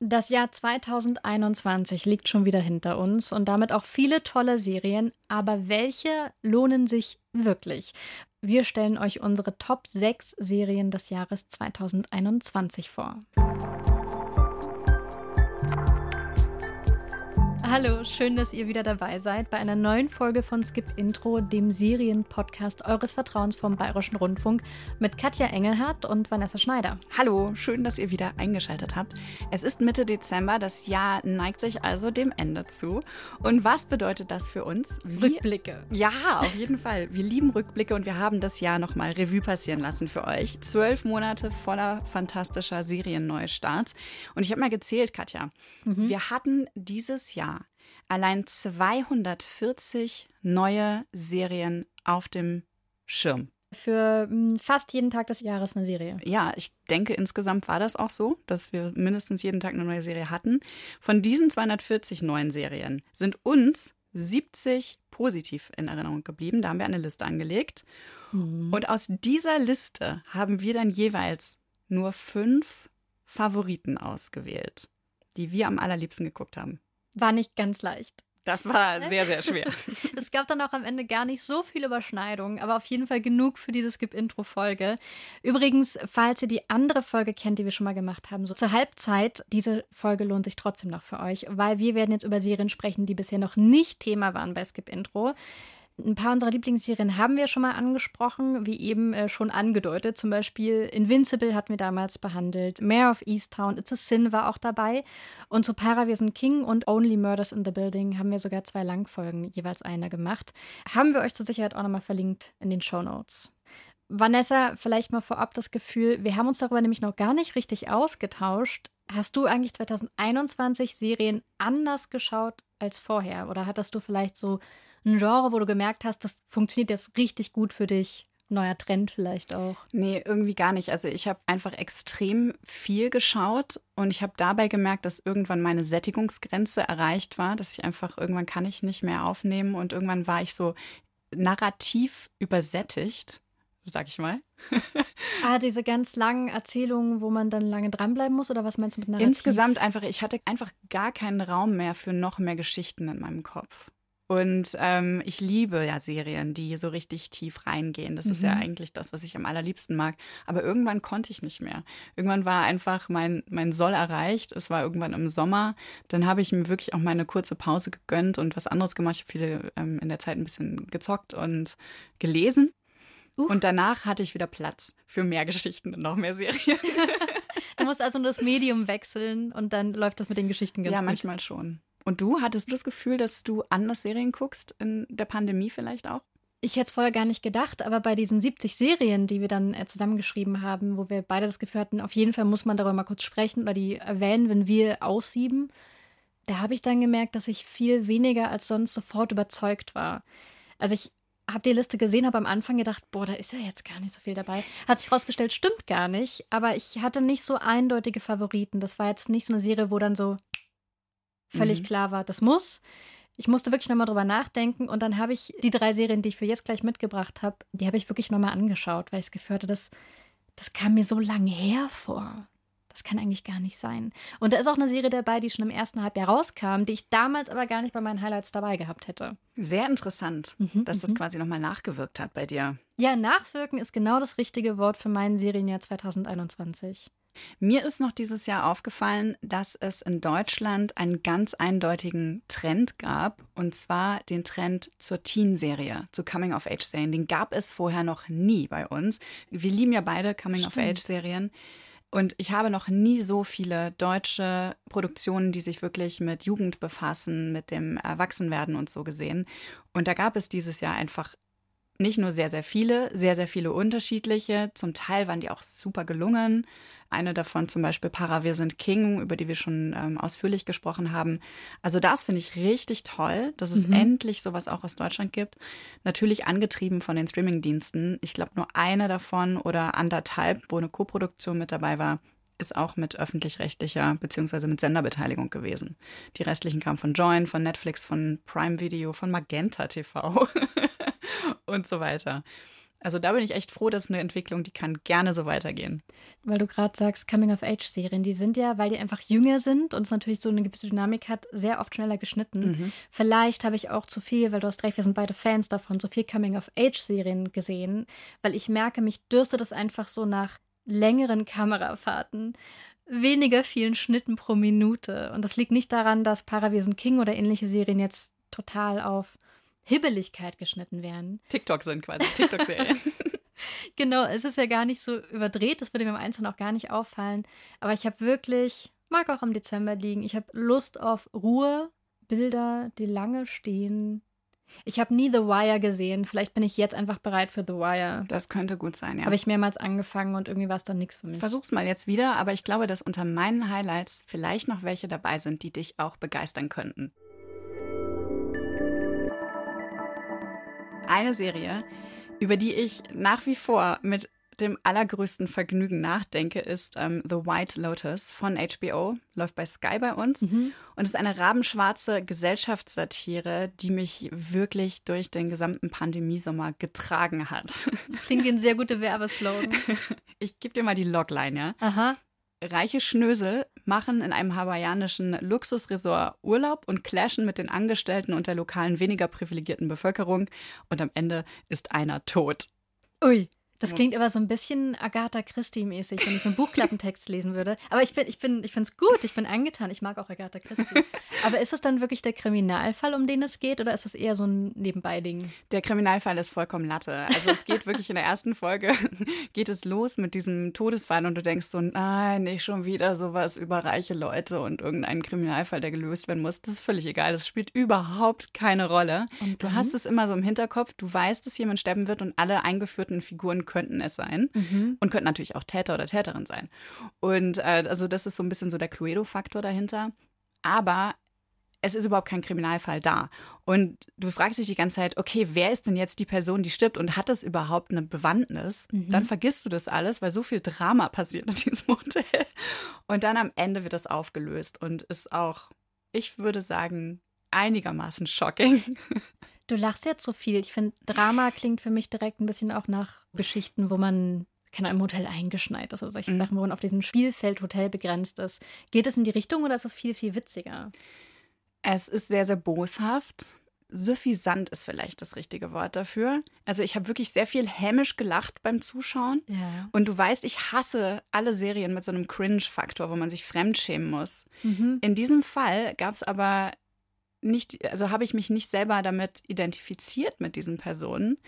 Das Jahr 2021 liegt schon wieder hinter uns und damit auch viele tolle Serien. Aber welche lohnen sich wirklich? Wir stellen euch unsere Top 6 Serien des Jahres 2021 vor. Hallo, schön, dass ihr wieder dabei seid bei einer neuen Folge von Skip Intro, dem Serienpodcast eures Vertrauens vom Bayerischen Rundfunk mit Katja Engelhardt und Vanessa Schneider. Hallo, schön, dass ihr wieder eingeschaltet habt. Es ist Mitte Dezember, das Jahr neigt sich also dem Ende zu. Und was bedeutet das für uns? Wir, Rückblicke. Ja, auf jeden Fall. Wir lieben Rückblicke und wir haben das Jahr nochmal Revue passieren lassen für euch. Zwölf Monate voller fantastischer Serienneustarts. Und ich habe mal gezählt, Katja, mhm. wir hatten dieses Jahr allein 240 neue Serien auf dem Schirm. Für hm, fast jeden Tag des Jahres eine Serie. Ja, ich denke, insgesamt war das auch so, dass wir mindestens jeden Tag eine neue Serie hatten. Von diesen 240 neuen Serien sind uns 70 positiv in Erinnerung geblieben. Da haben wir eine Liste angelegt. Mhm. Und aus dieser Liste haben wir dann jeweils nur fünf Favoriten ausgewählt, die wir am allerliebsten geguckt haben. War nicht ganz leicht. Das war sehr, sehr schwer. es gab dann auch am Ende gar nicht so viele Überschneidungen, aber auf jeden Fall genug für diese Skip-Intro-Folge. Übrigens, falls ihr die andere Folge kennt, die wir schon mal gemacht haben, so zur Halbzeit, diese Folge lohnt sich trotzdem noch für euch, weil wir werden jetzt über Serien sprechen, die bisher noch nicht Thema waren bei Skip-Intro. Ein paar unserer Lieblingsserien haben wir schon mal angesprochen, wie eben äh, schon angedeutet. Zum Beispiel Invincible hatten wir damals behandelt. Mayor of Easttown, It's a Sin war auch dabei. Und zu Para, wir sind King und Only Murders in the Building haben wir sogar zwei Langfolgen, jeweils eine gemacht. Haben wir euch zur Sicherheit auch nochmal verlinkt in den Show Notes. Vanessa, vielleicht mal vorab das Gefühl, wir haben uns darüber nämlich noch gar nicht richtig ausgetauscht. Hast du eigentlich 2021 Serien anders geschaut als vorher? Oder hattest du vielleicht so ein Genre, wo du gemerkt hast, das funktioniert jetzt richtig gut für dich? Neuer Trend vielleicht auch? Nee, irgendwie gar nicht. Also ich habe einfach extrem viel geschaut und ich habe dabei gemerkt, dass irgendwann meine Sättigungsgrenze erreicht war, dass ich einfach irgendwann kann ich nicht mehr aufnehmen und irgendwann war ich so narrativ übersättigt, sag ich mal. ah, diese ganz langen Erzählungen, wo man dann lange dranbleiben muss oder was meinst du mit Narrativ? Insgesamt einfach, ich hatte einfach gar keinen Raum mehr für noch mehr Geschichten in meinem Kopf. Und ähm, ich liebe ja Serien, die so richtig tief reingehen. Das mhm. ist ja mhm. eigentlich das, was ich am allerliebsten mag. Aber irgendwann konnte ich nicht mehr. Irgendwann war einfach mein, mein Soll erreicht. Es war irgendwann im Sommer. Dann habe ich mir wirklich auch mal eine kurze Pause gegönnt und was anderes gemacht. Ich habe viele ähm, in der Zeit ein bisschen gezockt und gelesen. Uh. Und danach hatte ich wieder Platz für mehr Geschichten und noch mehr Serien. du musst also nur das Medium wechseln und dann läuft das mit den Geschichten ganz gut. Ja, manchmal schon. Und du, hattest du das Gefühl, dass du anders Serien guckst, in der Pandemie vielleicht auch? Ich hätte es vorher gar nicht gedacht, aber bei diesen 70 Serien, die wir dann äh, zusammengeschrieben haben, wo wir beide das Gefühl hatten, auf jeden Fall muss man darüber mal kurz sprechen oder die erwähnen, wenn wir aussieben, da habe ich dann gemerkt, dass ich viel weniger als sonst sofort überzeugt war. Also ich habe die Liste gesehen, habe am Anfang gedacht, boah, da ist ja jetzt gar nicht so viel dabei. Hat sich herausgestellt, stimmt gar nicht, aber ich hatte nicht so eindeutige Favoriten. Das war jetzt nicht so eine Serie, wo dann so, völlig mhm. klar war, das muss. Ich musste wirklich nochmal drüber nachdenken und dann habe ich die drei Serien, die ich für jetzt gleich mitgebracht habe, die habe ich wirklich nochmal angeschaut, weil ich es geführt hatte, das, das kam mir so lange her vor. Das kann eigentlich gar nicht sein. Und da ist auch eine Serie dabei, die schon im ersten Halbjahr rauskam, die ich damals aber gar nicht bei meinen Highlights dabei gehabt hätte. Sehr interessant, mhm, dass das mhm. quasi nochmal nachgewirkt hat bei dir. Ja, nachwirken ist genau das richtige Wort für mein Serienjahr 2021. Mir ist noch dieses Jahr aufgefallen, dass es in Deutschland einen ganz eindeutigen Trend gab, und zwar den Trend zur Teen-Serie, zu Coming-of-Age-Serien. Den gab es vorher noch nie bei uns. Wir lieben ja beide Coming-of-Age-Serien. Und ich habe noch nie so viele deutsche Produktionen, die sich wirklich mit Jugend befassen, mit dem Erwachsenwerden und so gesehen. Und da gab es dieses Jahr einfach nicht nur sehr, sehr viele, sehr, sehr viele unterschiedliche. Zum Teil waren die auch super gelungen. Eine davon zum Beispiel Para Wir sind King, über die wir schon ähm, ausführlich gesprochen haben. Also das finde ich richtig toll, dass es mhm. endlich sowas auch aus Deutschland gibt. Natürlich angetrieben von den Streamingdiensten. Ich glaube nur eine davon oder anderthalb, wo eine Koproduktion mit dabei war, ist auch mit öffentlich-rechtlicher beziehungsweise mit Senderbeteiligung gewesen. Die restlichen kamen von Join, von Netflix, von Prime Video, von Magenta TV und so weiter. Also da bin ich echt froh, dass eine Entwicklung, die kann gerne so weitergehen. Weil du gerade sagst, Coming-of-Age-Serien, die sind ja, weil die einfach jünger sind und es natürlich so eine gewisse Dynamik hat, sehr oft schneller geschnitten. Mhm. Vielleicht habe ich auch zu viel, weil du hast recht, wir sind beide Fans davon, so viel Coming-of-Age-Serien gesehen, weil ich merke, mich dürstet es einfach so nach längeren Kamerafahrten weniger vielen Schnitten pro Minute. Und das liegt nicht daran, dass Paravisen King oder ähnliche Serien jetzt total auf Hibbeligkeit geschnitten werden. TikTok sind quasi TikTok-Serien. genau, es ist ja gar nicht so überdreht, das würde mir im Einzelnen auch gar nicht auffallen. Aber ich habe wirklich, mag auch im Dezember liegen, ich habe Lust auf Ruhe, Bilder, die lange stehen, ich habe nie The Wire gesehen. Vielleicht bin ich jetzt einfach bereit für The Wire. Das könnte gut sein, ja. Habe ich mehrmals angefangen und irgendwie war es dann nichts für mich. Versuch's mal jetzt wieder, aber ich glaube, dass unter meinen Highlights vielleicht noch welche dabei sind, die dich auch begeistern könnten. Eine Serie, über die ich nach wie vor mit dem allergrößten Vergnügen nachdenke, ist ähm, The White Lotus von HBO. Läuft bei Sky bei uns. Mhm. Und ist eine rabenschwarze Gesellschaftssatire, die mich wirklich durch den gesamten Pandemiesommer getragen hat. Das klingt wie ein sehr guter Werbeslogan. Ich gebe dir mal die Logline, ja? Aha. Reiche Schnösel machen in einem hawaiianischen Luxusresort Urlaub und clashen mit den Angestellten und der lokalen weniger privilegierten Bevölkerung. Und am Ende ist einer tot. Ui. Das klingt aber so ein bisschen Agatha Christie-mäßig, wenn ich so einen Buchklappentext lesen würde. Aber ich bin, ich bin, ich finde es gut, ich bin angetan, ich mag auch Agatha Christie. Aber ist es dann wirklich der Kriminalfall, um den es geht, oder ist es eher so ein Nebenbei-Ding? Der Kriminalfall ist vollkommen Latte. Also es geht wirklich in der ersten Folge, geht es los mit diesem Todesfall und du denkst so, nein, nicht schon wieder sowas über reiche Leute und irgendeinen Kriminalfall, der gelöst werden muss. Das ist völlig egal. Das spielt überhaupt keine Rolle. Du hast es immer so im Hinterkopf, du weißt, dass jemand sterben wird und alle eingeführten Figuren könnten es sein mhm. und könnten natürlich auch Täter oder Täterin sein. Und äh, also das ist so ein bisschen so der Cluedo-Faktor dahinter. Aber es ist überhaupt kein Kriminalfall da. Und du fragst dich die ganze Zeit, okay, wer ist denn jetzt die Person, die stirbt und hat das überhaupt eine Bewandtnis? Mhm. Dann vergisst du das alles, weil so viel Drama passiert in diesem Hotel. Und dann am Ende wird das aufgelöst und ist auch, ich würde sagen, einigermaßen shocking. Du lachst jetzt so viel. Ich finde, Drama klingt für mich direkt ein bisschen auch nach Geschichten, wo man keine im Hotel eingeschneit ist oder solche mhm. Sachen, wo man auf diesem Spielfeld Hotel begrenzt ist. Geht es in die Richtung oder ist es viel, viel witziger? Es ist sehr, sehr boshaft. Suffisant ist vielleicht das richtige Wort dafür. Also ich habe wirklich sehr viel hämisch gelacht beim Zuschauen. Ja. Und du weißt, ich hasse alle Serien mit so einem Cringe-Faktor, wo man sich fremdschämen muss. Mhm. In diesem Fall gab es aber nicht, also habe ich mich nicht selber damit identifiziert mit diesen Personen.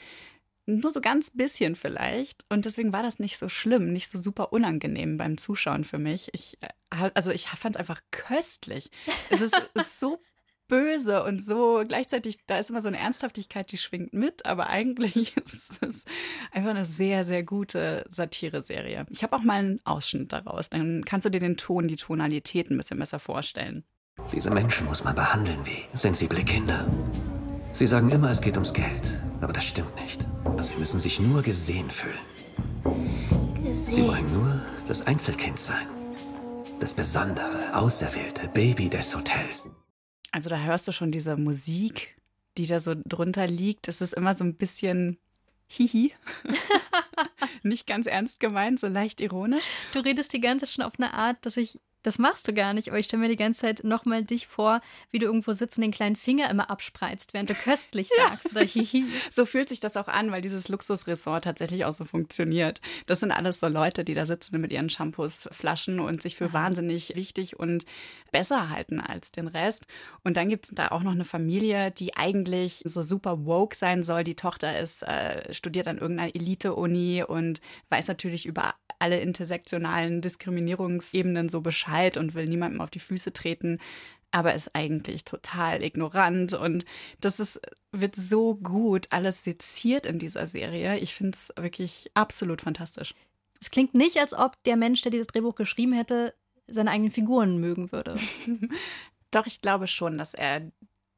Nur so ganz bisschen vielleicht. Und deswegen war das nicht so schlimm, nicht so super unangenehm beim Zuschauen für mich. Ich, äh, also ich fand es einfach köstlich. Es ist, ist so böse und so gleichzeitig, da ist immer so eine Ernsthaftigkeit, die schwingt mit, aber eigentlich ist es einfach eine sehr, sehr gute Satire-Serie. Ich habe auch mal einen Ausschnitt daraus, dann kannst du dir den Ton, die Tonalität ein bisschen besser vorstellen. Diese Menschen muss man behandeln wie sensible Kinder. Sie sagen immer, es geht ums Geld, aber das stimmt nicht. Sie müssen sich nur gesehen fühlen. Gesehen. Sie wollen nur das Einzelkind sein. Das besondere, auserwählte Baby des Hotels. Also da hörst du schon diese Musik, die da so drunter liegt. Es ist immer so ein bisschen Hihi. Nicht ganz ernst gemeint, so leicht ironisch. Du redest die ganze Zeit schon auf eine Art, dass ich das machst du gar nicht, aber ich stelle mir die ganze Zeit nochmal dich vor, wie du irgendwo sitzt und den kleinen Finger immer abspreizt, während du köstlich sagst oder hihi. So fühlt sich das auch an, weil dieses Luxusressort tatsächlich auch so funktioniert. Das sind alles so Leute, die da sitzen mit ihren Shampoos, Flaschen und sich für wahnsinnig wichtig und besser halten als den Rest. Und dann gibt es da auch noch eine Familie, die eigentlich so super woke sein soll. Die Tochter ist, äh, studiert an irgendeiner Elite-Uni und weiß natürlich über alle intersektionalen Diskriminierungsebenen so Bescheid und will niemandem auf die Füße treten, aber ist eigentlich total ignorant und das ist, wird so gut alles seziert in dieser Serie. Ich finde es wirklich absolut fantastisch. Es klingt nicht, als ob der Mensch, der dieses Drehbuch geschrieben hätte, seine eigenen Figuren mögen würde. Doch, ich glaube schon, dass er,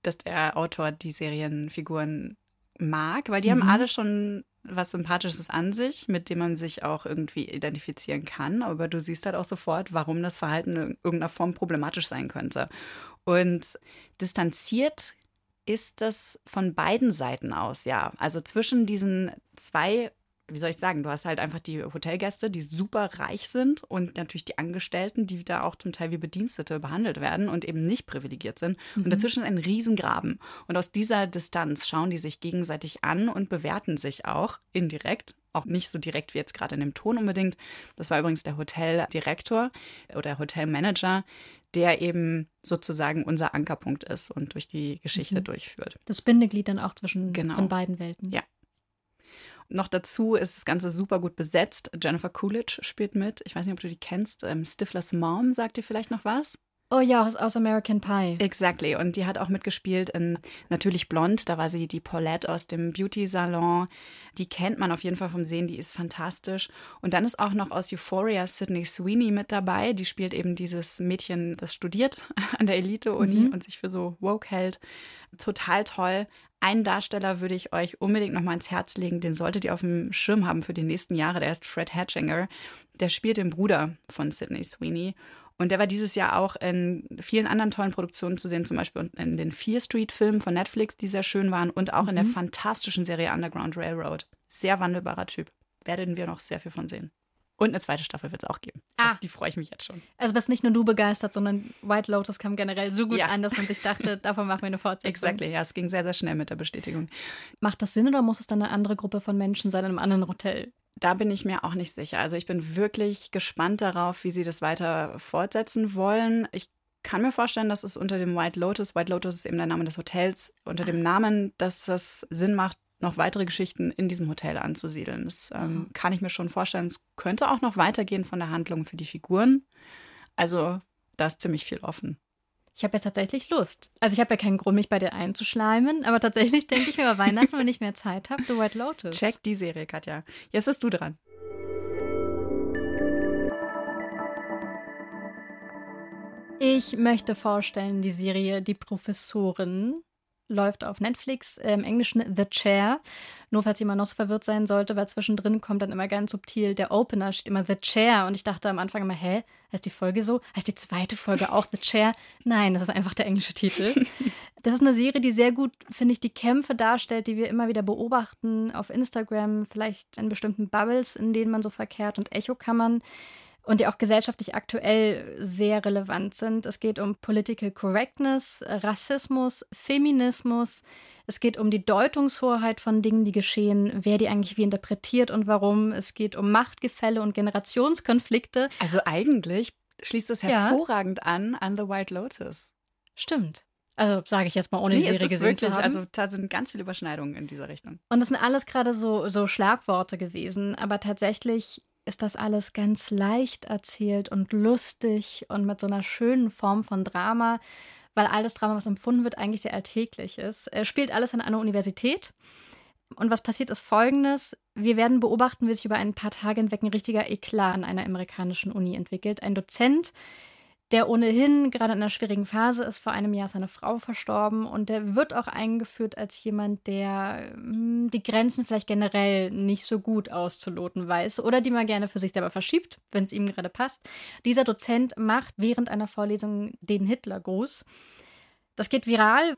dass der Autor die Serienfiguren mag, weil die mhm. haben alle schon was Sympathisches an sich, mit dem man sich auch irgendwie identifizieren kann. Aber du siehst halt auch sofort, warum das Verhalten in irgendeiner Form problematisch sein könnte. Und distanziert ist das von beiden Seiten aus, ja. Also zwischen diesen zwei wie soll ich sagen, du hast halt einfach die Hotelgäste, die super reich sind und natürlich die Angestellten, die da auch zum Teil wie Bedienstete behandelt werden und eben nicht privilegiert sind. Mhm. Und dazwischen ist ein Riesengraben. Und aus dieser Distanz schauen die sich gegenseitig an und bewerten sich auch indirekt. Auch nicht so direkt wie jetzt gerade in dem Ton unbedingt. Das war übrigens der Hoteldirektor oder Hotelmanager, der eben sozusagen unser Ankerpunkt ist und durch die Geschichte mhm. durchführt. Das Bindeglied dann auch zwischen genau. von beiden Welten. Ja. Noch dazu ist das Ganze super gut besetzt. Jennifer Coolidge spielt mit. Ich weiß nicht, ob du die kennst. Ähm, Stiflers Mom sagt dir vielleicht noch was? Oh ja, aus American Pie. Exactly. Und die hat auch mitgespielt in Natürlich Blond. Da war sie die Paulette aus dem Beauty-Salon. Die kennt man auf jeden Fall vom Sehen. Die ist fantastisch. Und dann ist auch noch aus Euphoria Sydney Sweeney mit dabei. Die spielt eben dieses Mädchen, das studiert an der Elite-Uni mhm. und sich für so woke hält. Total toll. Einen Darsteller würde ich euch unbedingt noch mal ins Herz legen, den solltet ihr auf dem Schirm haben für die nächsten Jahre. Der ist Fred Hatchinger. Der spielt den Bruder von Sidney Sweeney. Und der war dieses Jahr auch in vielen anderen tollen Produktionen zu sehen, zum Beispiel in den Fear Street-Filmen von Netflix, die sehr schön waren, und auch mhm. in der mhm. fantastischen Serie Underground Railroad. Sehr wandelbarer Typ. Werden wir noch sehr viel von sehen. Und eine zweite Staffel wird es auch geben. Ah. Auf die freue ich mich jetzt schon. Also bist nicht nur du begeistert, sondern White Lotus kam generell so gut ja. an, dass man sich dachte, davon machen wir eine Fortsetzung. Exactly, ja, es ging sehr, sehr schnell mit der Bestätigung. Macht das Sinn oder muss es dann eine andere Gruppe von Menschen sein in einem anderen Hotel? Da bin ich mir auch nicht sicher. Also ich bin wirklich gespannt darauf, wie sie das weiter fortsetzen wollen. Ich kann mir vorstellen, dass es unter dem White Lotus, White Lotus ist eben der Name des Hotels, unter dem Namen, dass das Sinn macht, noch weitere Geschichten in diesem Hotel anzusiedeln. Das ähm, kann ich mir schon vorstellen. Es könnte auch noch weitergehen von der Handlung für die Figuren. Also da ist ziemlich viel offen. Ich habe ja tatsächlich Lust. Also ich habe ja keinen Grund, mich bei dir einzuschleimen, aber tatsächlich denke ich mir über Weihnachten, wenn ich mehr Zeit habe, The White Lotus. Check die Serie, Katja. Jetzt bist du dran. Ich möchte vorstellen die Serie Die Professorin läuft auf Netflix, äh, im Englischen The Chair. Nur falls jemand noch so verwirrt sein sollte, weil zwischendrin kommt dann immer ganz subtil der Opener, steht immer The Chair. Und ich dachte am Anfang immer, hä, heißt die Folge so? Heißt die zweite Folge auch The Chair? Nein, das ist einfach der englische Titel. Das ist eine Serie, die sehr gut, finde ich, die Kämpfe darstellt, die wir immer wieder beobachten auf Instagram, vielleicht in bestimmten Bubbles, in denen man so verkehrt und Echokammern und die auch gesellschaftlich aktuell sehr relevant sind. Es geht um Political Correctness, Rassismus, Feminismus. Es geht um die Deutungshoheit von Dingen, die geschehen, wer die eigentlich wie interpretiert und warum. Es geht um Machtgefälle und Generationskonflikte. Also eigentlich schließt das hervorragend ja. an an The White Lotus. Stimmt. Also sage ich jetzt mal, ohne nee, die Serie gesehen wirklich, zu haben. Also da sind ganz viele Überschneidungen in dieser Richtung. Und das sind alles gerade so, so Schlagworte gewesen. Aber tatsächlich ist das alles ganz leicht erzählt und lustig und mit so einer schönen Form von Drama, weil alles Drama, was empfunden wird, eigentlich sehr alltäglich ist. Er spielt alles an einer Universität. Und was passiert ist folgendes: Wir werden beobachten, wie sich über ein paar Tage hinweg ein richtiger Eklat an einer amerikanischen Uni entwickelt. Ein Dozent, der ohnehin gerade in einer schwierigen Phase ist. Vor einem Jahr ist seine Frau verstorben und der wird auch eingeführt als jemand, der mh, hm, die Grenzen vielleicht generell nicht so gut auszuloten weiß oder die man gerne für sich selber verschiebt, wenn es ihm gerade passt. Dieser Dozent macht während einer Vorlesung den Hitlergruß. Das geht viral.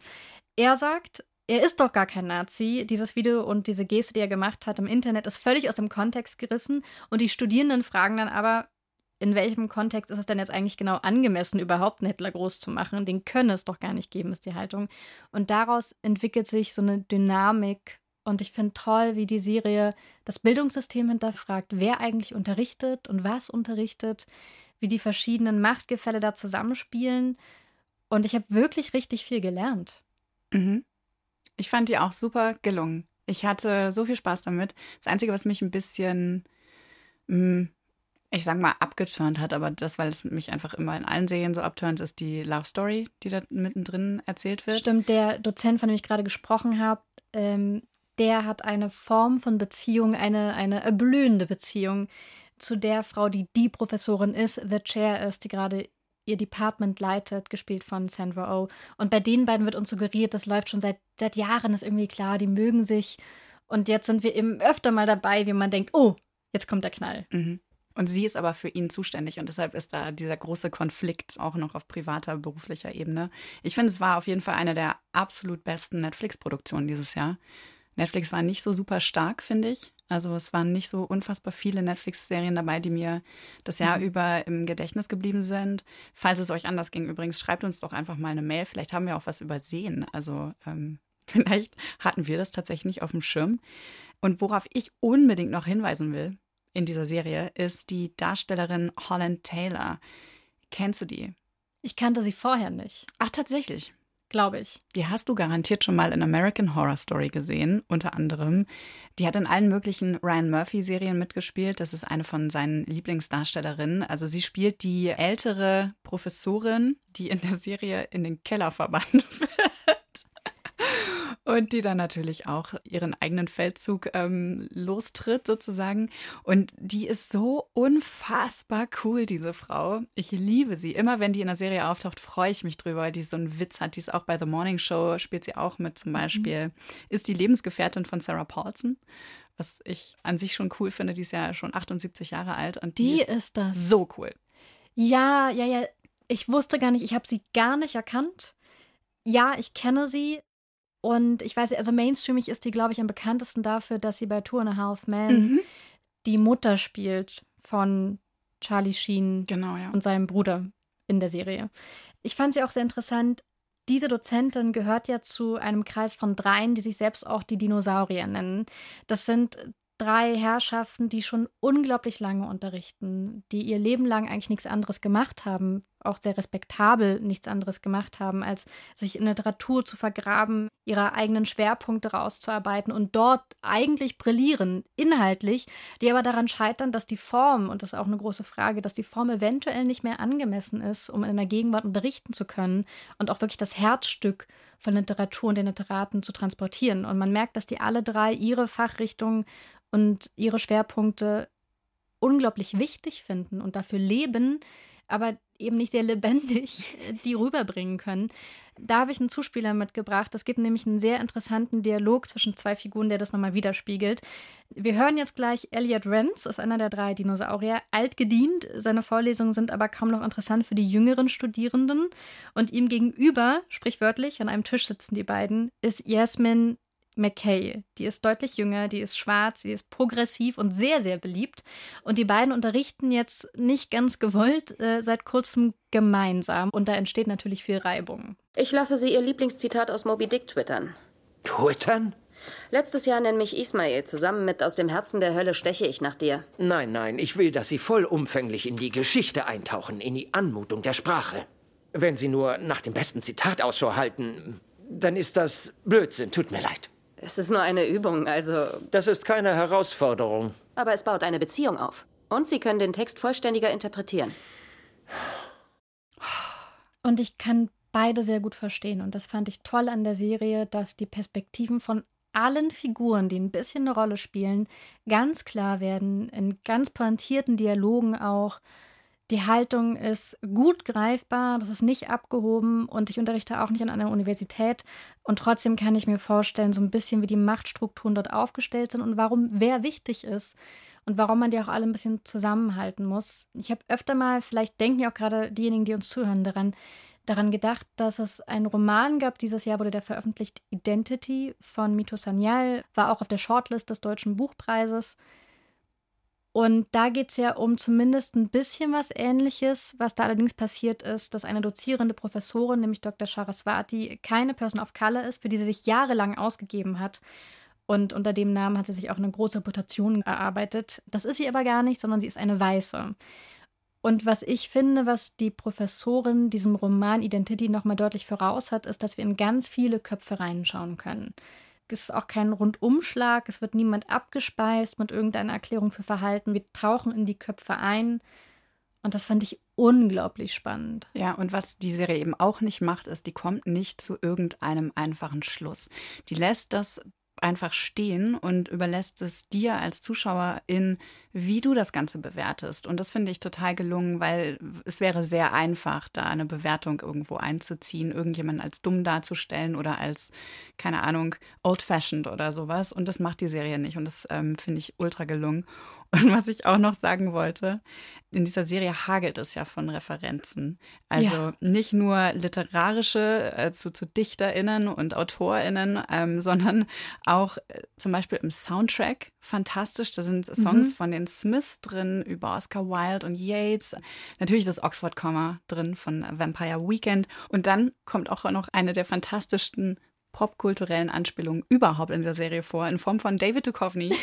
Er sagt, er ist doch gar kein Nazi. Dieses Video und diese Geste, die er gemacht hat im Internet, ist völlig aus dem Kontext gerissen. Und die Studierenden fragen dann aber, in welchem Kontext ist es denn jetzt eigentlich genau angemessen, überhaupt einen Hitler groß zu machen? Den könne es doch gar nicht geben, ist die Haltung. Und daraus entwickelt sich so eine Dynamik. Und ich finde toll, wie die Serie das Bildungssystem hinterfragt, wer eigentlich unterrichtet und was unterrichtet, wie die verschiedenen Machtgefälle da zusammenspielen. Und ich habe wirklich richtig viel gelernt. Mhm. Ich fand die auch super gelungen. Ich hatte so viel Spaß damit. Das Einzige, was mich ein bisschen mh, mm, ich sag mal, abgeturnt hat, aber das, weil es mich einfach immer in allen Serien so abturnt, ist die Love Story, die da mittendrin erzählt wird. Stimmt, der Dozent, von dem ich gerade gesprochen habe, ähm, der hat eine Form von Beziehung, eine, eine erblühende Beziehung zu der Frau, die die Professorin ist, The Chair ist, die gerade ihr Department leitet, gespielt von Sandra Oh. Und bei den beiden wird uns suggeriert, das läuft schon seit, seit Jahren, ist irgendwie klar, die mögen sich. Und jetzt sind wir eben öfter mal dabei, wie man denkt, oh, jetzt kommt der Knall. Mhm. Und sie ist aber für ihn zuständig und deshalb ist da dieser große Konflikt auch noch auf privater, beruflicher Ebene. Ich finde, es war auf jeden Fall eine der absolut besten Netflix-Produktionen dieses Jahr. Netflix war nicht so super stark, finde ich. Also es waren nicht so unfassbar viele Netflix-Serien dabei, die mir das Jahr mhm. über im Gedächtnis geblieben sind. Falls es euch anders ging, übrigens, schreibt uns doch einfach mal eine Mail. Vielleicht haben wir auch was übersehen. Also ähm, vielleicht hatten wir das tatsächlich nicht auf dem Schirm. Und worauf ich unbedingt noch hinweisen will in dieser Serie, ist die Darstellerin Holland Taylor. Kennst du die? Ich kannte sie vorher nicht. Ach, tatsächlich glaube ich. Die hast du garantiert schon mal in American Horror Story gesehen, unter anderem. Die hat in allen möglichen Ryan Murphy-Serien mitgespielt. Das ist eine von seinen Lieblingsdarstellerinnen. Also sie spielt die ältere Professorin, die in der Serie in den Keller verbannt wird. Und die dann natürlich auch ihren eigenen Feldzug ähm, lostritt, sozusagen. Und die ist so unfassbar cool, diese Frau. Ich liebe sie. Immer wenn die in der Serie auftaucht, freue ich mich drüber, weil die so einen Witz hat. Die ist auch bei The Morning Show, spielt sie auch mit zum. Beispiel. Mhm. Ist die Lebensgefährtin von Sarah Paulson was ich an sich schon cool finde. Die ist ja schon 78 Jahre alt und die, die ist, ist, das. so cool. Ja, ja, ja. Ich wusste gar nicht, ich habe sie gar nicht erkannt. Ja, ich kenne sie, und ich weiß, also mainstreamig ist die, glaube ich, am bekanntesten dafür, dass sie bei Two and a Half Men mhm. die Mutter spielt von Charlie Sheen genau, ja. und seinem Bruder in der Serie. Ich fand sie auch sehr interessant. Diese Dozentin gehört ja zu einem Kreis von dreien, die sich selbst auch die Dinosaurier nennen. Das sind drei Herrschaften, die schon unglaublich lange unterrichten, die ihr Leben lang eigentlich nichts anderes gemacht haben, auch sehr respektabel nichts anderes gemacht haben, als sich in Literatur zu vergraben, ihre eigenen Schwerpunkte rauszuarbeiten und dort eigentlich brillieren, inhaltlich, die aber daran scheitern, dass die Form, und das ist auch eine große Frage, dass die Form eventuell nicht mehr angemessen ist, um in der Gegenwart unterrichten zu können und auch wirklich das Herzstück von Literatur und den Literaten zu transportieren. Und man merkt, dass die alle drei ihre Fachrichtungen und ihre Schwerpunkte unglaublich wichtig finden und dafür leben, aber eben nicht sehr lebendig die rüberbringen können. Da habe ich einen Zuspieler mitgebracht. Es gibt nämlich einen sehr interessanten Dialog zwischen zwei Figuren, der das nochmal widerspiegelt. Wir hören jetzt gleich Elliot Renz, ist einer der drei Dinosaurier, alt gedient. Seine Vorlesungen sind aber kaum noch interessant für die jüngeren Studierenden. Und ihm gegenüber, sprichwörtlich, an einem Tisch sitzen die beiden, ist Jasmin McKay. Die ist deutlich jünger, die ist schwarz, sie ist progressiv und sehr, sehr beliebt. Und die beiden unterrichten jetzt nicht ganz gewollt äh, seit kurzem gemeinsam. Und da entsteht natürlich viel Reibung. Ich lasse Sie Ihr Lieblingszitat aus Moby Dick twittern. Twittern? Letztes Jahr nennt mich Ismail. Zusammen mit Aus dem Herzen der Hölle steche ich nach dir. Nein, nein, ich will, dass Sie vollumfänglich in die Geschichte eintauchen, in die Anmutung der Sprache. Wenn Sie nur nach dem besten Zitat Ausschau halten, dann ist das Blödsinn. Tut mir leid. Es ist nur eine Übung, also. Das ist keine Herausforderung. Aber es baut eine Beziehung auf. Und Sie können den Text vollständiger interpretieren. Und ich kann beide sehr gut verstehen. Und das fand ich toll an der Serie, dass die Perspektiven von allen Figuren, die ein bisschen eine Rolle spielen, ganz klar werden, in ganz pointierten Dialogen auch. Die Haltung ist gut greifbar, das ist nicht abgehoben und ich unterrichte auch nicht an einer Universität. Und trotzdem kann ich mir vorstellen, so ein bisschen wie die Machtstrukturen dort aufgestellt sind und warum wer wichtig ist und warum man die auch alle ein bisschen zusammenhalten muss. Ich habe öfter mal, vielleicht denken ja auch gerade diejenigen, die uns zuhören, daran, daran gedacht, dass es einen Roman gab. Dieses Jahr wurde der veröffentlicht, Identity von Mito Sanyal, war auch auf der Shortlist des Deutschen Buchpreises. Und da geht es ja um zumindest ein bisschen was Ähnliches. Was da allerdings passiert ist, dass eine dozierende Professorin, nämlich Dr. Saraswati, keine Person of Color ist, für die sie sich jahrelang ausgegeben hat. Und unter dem Namen hat sie sich auch eine große Reputation erarbeitet. Das ist sie aber gar nicht, sondern sie ist eine Weiße. Und was ich finde, was die Professorin diesem Roman Identity nochmal deutlich voraus hat, ist, dass wir in ganz viele Köpfe reinschauen können. Ist auch kein Rundumschlag, es wird niemand abgespeist mit irgendeiner Erklärung für Verhalten. Wir tauchen in die Köpfe ein. Und das fand ich unglaublich spannend. Ja, und was die Serie eben auch nicht macht, ist, die kommt nicht zu irgendeinem einfachen Schluss. Die lässt das einfach stehen und überlässt es dir als Zuschauerin, wie du das Ganze bewertest. Und das finde ich total gelungen, weil es wäre sehr einfach, da eine Bewertung irgendwo einzuziehen, irgendjemanden als dumm darzustellen oder als, keine Ahnung, old-fashioned oder sowas. Und das macht die Serie nicht. Und das ähm, finde ich ultra gelungen. Und was ich auch noch sagen wollte, in dieser Serie hagelt es ja von Referenzen. Also ja. nicht nur literarische äh, zu, zu DichterInnen und AutorInnen, ähm, sondern auch äh, zum Beispiel im Soundtrack fantastisch. Da sind Songs mhm. von den Smiths drin über Oscar Wilde und Yates. Natürlich das Oxford-Komma drin von Vampire Weekend. Und dann kommt auch noch eine der fantastischsten popkulturellen Anspielungen überhaupt in der Serie vor, in Form von David Duchovny,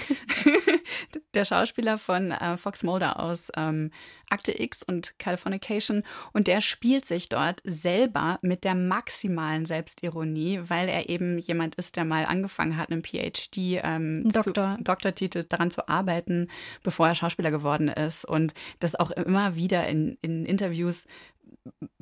der Schauspieler von äh, Fox Mulder aus ähm, Akte X und Californication. Und der spielt sich dort selber mit der maximalen Selbstironie, weil er eben jemand ist, der mal angefangen hat, einen PhD, ähm, Doktor. Zu, Doktortitel daran zu arbeiten, bevor er Schauspieler geworden ist. Und das auch immer wieder in, in Interviews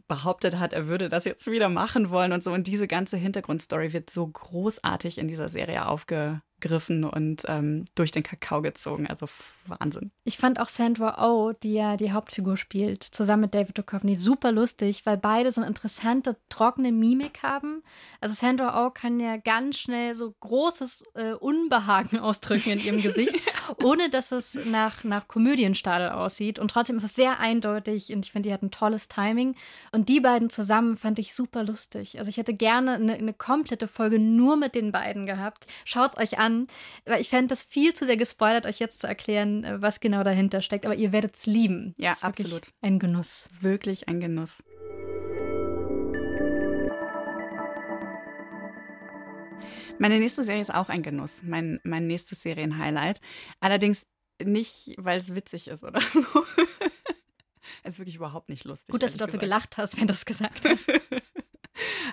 behauptet hat, er würde das jetzt wieder machen wollen und so. Und diese ganze Hintergrundstory wird so großartig in dieser Serie aufge, gegriffen und ähm, durch den Kakao gezogen. Also Wahnsinn. Ich fand auch Sandra Oh, die ja die Hauptfigur spielt, zusammen mit David Duchovny, super lustig, weil beide so eine interessante, trockene Mimik haben. Also Sandra Oh kann ja ganz schnell so großes äh, Unbehagen ausdrücken in ihrem Gesicht, ohne dass es nach, nach Komödienstadel aussieht. Und trotzdem ist es sehr eindeutig und ich finde, die hat ein tolles Timing. Und die beiden zusammen fand ich super lustig. Also ich hätte gerne eine, eine komplette Folge nur mit den beiden gehabt. Schaut's euch an an. Weil ich fände das viel zu sehr gespoilert, euch jetzt zu erklären, äh, was genau dahinter steckt. Aber ihr werdet es lieben. Ja, absolut. Ein Genuss. Wirklich ein Genuss. Meine nächste Serie ist auch ein Genuss. Mein, mein nächstes Serienhighlight. Allerdings nicht, weil es witzig ist oder so. es ist wirklich überhaupt nicht lustig. Gut, dass du dazu gesagt. gelacht hast, wenn du es gesagt hast.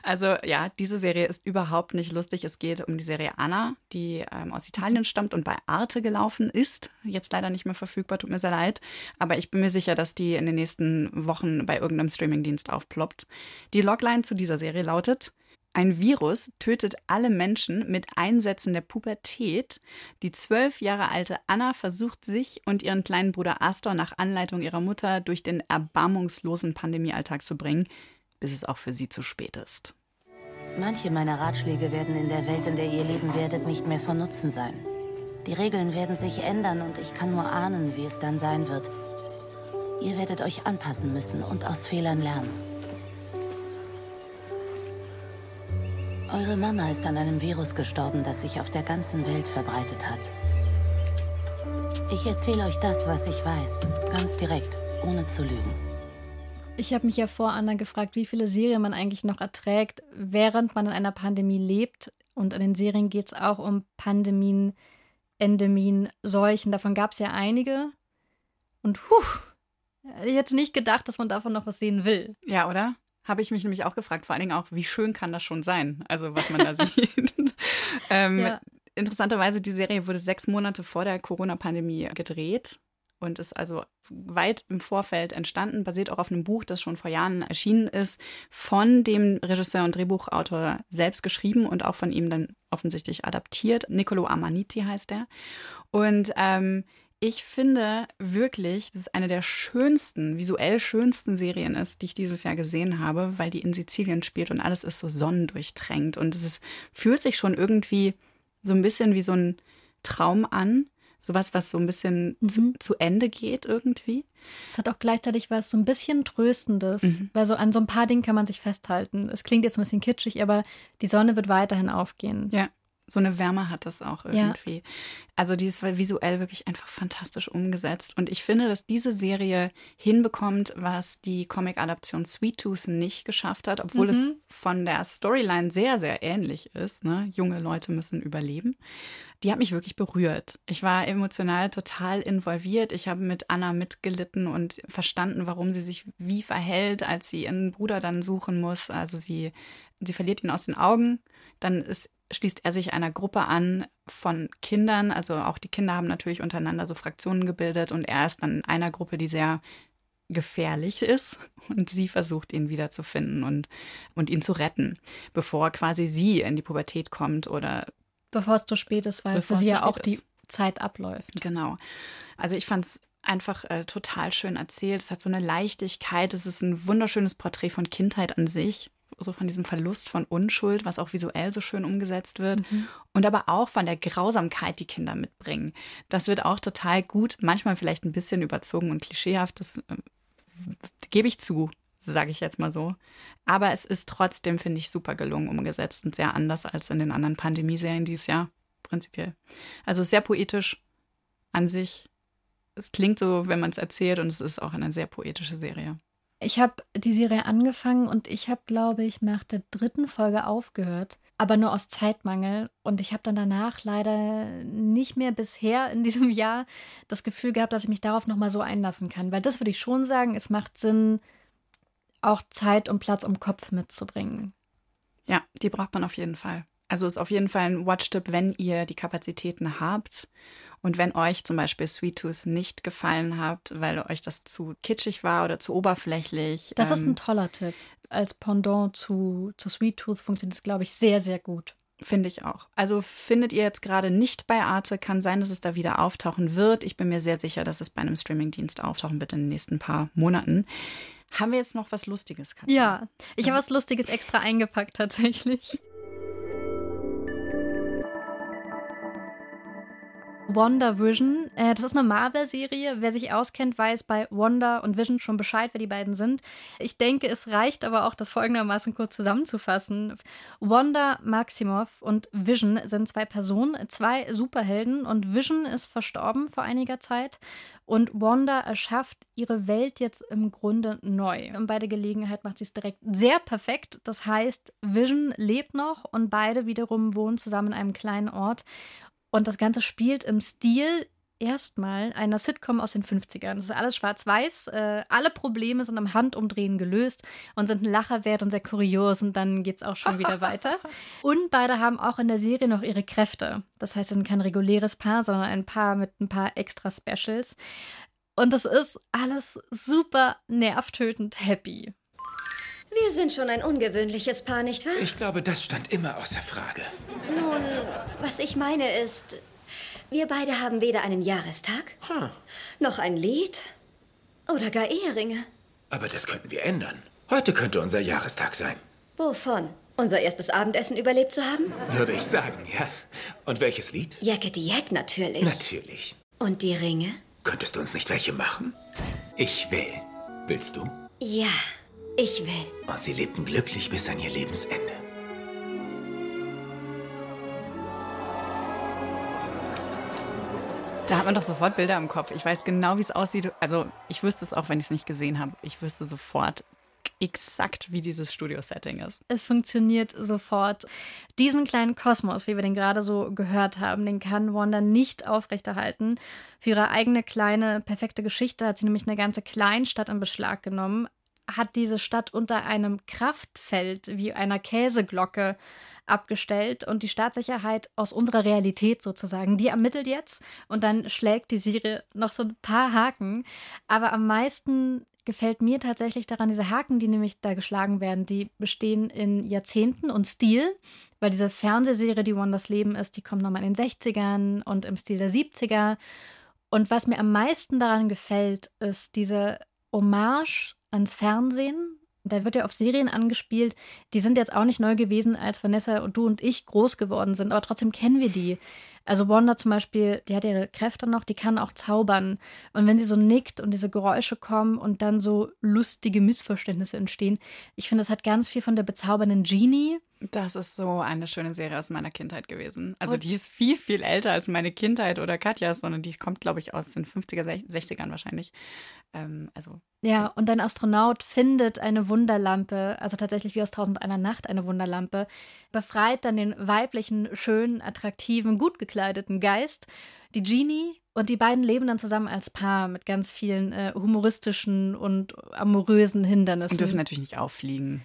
Also ja, diese Serie ist überhaupt nicht lustig. Es geht um die Serie Anna, die ähm, aus Italien stammt und bei Arte gelaufen ist. Jetzt leider nicht mehr verfügbar, tut mir sehr leid. Aber ich bin mir sicher, dass die in den nächsten Wochen bei irgendeinem Streamingdienst aufploppt. Die Logline zu dieser Serie lautet, ein Virus tötet alle Menschen mit Einsätzen der Pubertät. Die zwölf Jahre alte Anna versucht sich und ihren kleinen Bruder Astor nach Anleitung ihrer Mutter durch den erbarmungslosen Pandemiealltag zu bringen bis es auch für sie zu spät ist. Manche meiner Ratschläge werden in der Welt, in der ihr leben werdet, nicht mehr von Nutzen sein. Die Regeln werden sich ändern und ich kann nur ahnen, wie es dann sein wird. Ihr werdet euch anpassen müssen und aus Fehlern lernen. Eure Mama ist an einem Virus gestorben, das sich auf der ganzen Welt verbreitet hat. Ich erzähle euch das, was ich weiß, ganz direkt, ohne zu lügen. Ich habe mich ja vor Anna gefragt, wie viele Serien man eigentlich noch erträgt, während man in einer Pandemie lebt. Und in den Serien geht es auch um Pandemien, Endemien, Seuchen. Davon gab es ja einige. Und puh, hätte ich jetzt nicht gedacht, dass man davon noch was sehen will. Ja, oder? Habe ich mich nämlich auch gefragt. Vor allen Dingen auch, wie schön kann das schon sein? Also, was man da sieht. ähm, ja. Interessanterweise, die Serie wurde sechs Monate vor der Corona-Pandemie gedreht und ist also weit im Vorfeld entstanden, basiert auch auf einem Buch, das schon vor Jahren erschienen ist, von dem Regisseur und Drehbuchautor selbst geschrieben und auch von ihm dann offensichtlich adaptiert. Niccolo Amaniti heißt er. Und ähm, ich finde wirklich, dass es eine der schönsten, visuell schönsten Serien ist, die ich dieses Jahr gesehen habe, weil die in Sizilien spielt und alles ist so sonnendurchtränkt. Und es ist, fühlt sich schon irgendwie so ein bisschen wie so ein Traum an sowas, was so ein bisschen mhm. zu, zu, Ende geht irgendwie. Es hat auch gleichzeitig was so ein bisschen Tröstendes, mhm. weil so an so ein paar Dingen kann man sich festhalten. Es klingt jetzt ein bisschen kitschig, aber die Sonne wird weiterhin aufgehen. Ja. So eine Wärme hat das auch irgendwie. Ja. Also die ist visuell wirklich einfach fantastisch umgesetzt. Und ich finde, dass diese Serie hinbekommt, was die Comic-Adaption Sweet Tooth nicht geschafft hat, obwohl mhm. es von der Storyline sehr, sehr ähnlich ist. Ne? Junge Leute müssen überleben die hat mich wirklich berührt. Ich war emotional total involviert. Ich habe mit Anna mitgelitten und verstanden, warum sie sich wie verhält, als sie ihren Bruder dann suchen muss. Also sie, sie verliert ihn aus den Augen. Dann ist, schließt er sich einer Gruppe an von Kindern. Also auch die Kinder haben natürlich untereinander so Fraktionen gebildet und er ist dann in einer Gruppe, die sehr gefährlich ist und sie versucht ihn wiederzufinden und, und ihn zu retten, bevor quasi sie in die Pubertät kommt oder Bevor es zu spät ist, weil Bevor für sie ja auch ist. die Zeit abläuft. Genau. Also ich fand es einfach äh, total schön erzählt. Es hat so eine Leichtigkeit. Es ist ein wunderschönes Porträt von Kindheit an sich so von diesem Verlust von Unschuld, was auch visuell so schön umgesetzt wird. Mhm. Und aber auch von der Grausamkeit, die Kinder mitbringen. Das wird auch total gut, manchmal vielleicht ein bisschen überzogen und klischeehaft, das äh, gebe ich zu, sage ich jetzt mal so. Aber es ist trotzdem, finde ich, super gelungen umgesetzt und sehr anders als in den anderen Pandemieserien dieses Jahr, prinzipiell. Also sehr poetisch an sich. Es klingt so, wenn man es erzählt, und es ist auch eine sehr poetische Serie. Ich habe die Serie angefangen und ich habe, glaube ich, nach der dritten Folge aufgehört, aber nur aus Zeitmangel. Und ich habe dann danach leider nicht mehr bisher in diesem Jahr das Gefühl gehabt, dass ich mich darauf nochmal so einlassen kann. Weil das würde ich schon sagen, es macht Sinn, auch Zeit und Platz im Kopf mitzubringen. Ja, die braucht man auf jeden Fall. Also ist auf jeden Fall ein Watch-Tipp, wenn ihr die Kapazitäten habt und wenn euch zum Beispiel Sweet Tooth nicht gefallen hat, weil euch das zu kitschig war oder zu oberflächlich. Das ähm, ist ein toller Tipp. Als Pendant zu, zu Sweet Tooth funktioniert es, glaube ich, sehr, sehr gut. Finde ich auch. Also findet ihr jetzt gerade nicht bei Arte, kann sein, dass es da wieder auftauchen wird. Ich bin mir sehr sicher, dass es bei einem Streamingdienst auftauchen wird in den nächsten paar Monaten. Haben wir jetzt noch was Lustiges? Katja? Ja, ich habe was Lustiges extra eingepackt tatsächlich. Wonder Vision. Äh, das ist eine Marvel-Serie. Wer sich auskennt, weiß bei Wonder und Vision schon Bescheid, wer die beiden sind. Ich denke, es reicht aber auch, das folgendermaßen kurz zusammenzufassen. Wanda Maximoff und Vision sind zwei Personen, zwei Superhelden und Vision ist verstorben vor einiger Zeit. Und Wanda erschafft ihre Welt jetzt im Grunde neu. Und bei der Gelegenheit macht sie es direkt sehr perfekt. Das heißt, Vision lebt noch und beide wiederum wohnen zusammen in einem kleinen Ort. Und das Ganze spielt im Stil erstmal einer Sitcom aus den 50ern. Das ist alles schwarz-weiß. Äh, alle Probleme sind am Handumdrehen gelöst und sind ein Lacher wert und sehr kurios. Und dann geht es auch schon wieder weiter. Und beide haben auch in der Serie noch ihre Kräfte. Das heißt, es sind kein reguläres Paar, sondern ein Paar mit ein paar extra Specials. Und das ist alles super nervtötend happy. Wir sind schon ein ungewöhnliches Paar, nicht wahr? Ich glaube, das stand immer außer Frage. Nun, was ich meine ist, wir beide haben weder einen Jahrestag, huh. noch ein Lied oder gar Eheringe. Aber das könnten wir ändern. Heute könnte unser Jahrestag sein. Wovon? Unser erstes Abendessen überlebt zu haben? Würde ich sagen, ja. Und welches Lied? Jackety Jack natürlich. Natürlich. Und die Ringe? Könntest du uns nicht welche machen? Ich will. Willst du? Ja. Ich will. Und sie lebten glücklich bis an ihr Lebensende. Da hat man doch sofort Bilder im Kopf. Ich weiß genau, wie es aussieht. Also ich wüsste es auch, wenn ich es nicht gesehen habe. Ich wüsste sofort exakt, wie dieses Studio-Setting ist. Es funktioniert sofort. Diesen kleinen Kosmos, wie wir den gerade so gehört haben, den kann Wanda nicht aufrechterhalten. Für ihre eigene kleine, perfekte Geschichte hat sie nämlich eine ganze Kleinstadt in Beschlag genommen hat diese Stadt unter einem Kraftfeld wie einer Käseglocke abgestellt und die Staatssicherheit aus unserer Realität sozusagen, die ermittelt jetzt und dann schlägt die Serie noch so ein paar Haken. Aber am meisten gefällt mir tatsächlich daran, diese Haken, die nämlich da geschlagen werden, die bestehen in Jahrzehnten und Stil, weil diese Fernsehserie, die Wonders Leben ist, die kommt nochmal in den 60ern und im Stil der 70er. Und was mir am meisten daran gefällt, ist diese Hommage ans Fernsehen. Da wird ja auf Serien angespielt, die sind jetzt auch nicht neu gewesen, als Vanessa und du und ich groß geworden sind, aber trotzdem kennen wir die. Also Wanda zum Beispiel, die hat ihre Kräfte noch, die kann auch zaubern. Und wenn sie so nickt und diese Geräusche kommen und dann so lustige Missverständnisse entstehen, ich finde, das hat ganz viel von der bezaubernden Genie. Das ist so eine schöne Serie aus meiner Kindheit gewesen. Also die ist viel, viel älter als meine Kindheit oder Katjas, sondern die kommt, glaube ich, aus den 50er, 60ern wahrscheinlich. Ähm, also ja, und ein Astronaut findet eine Wunderlampe, also tatsächlich wie aus Tausend einer Nacht eine Wunderlampe, befreit dann den weiblichen, schönen, attraktiven, gut gekleideten Geist, die Genie, und die beiden leben dann zusammen als Paar mit ganz vielen äh, humoristischen und amorösen Hindernissen. Und dürfen natürlich nicht auffliegen.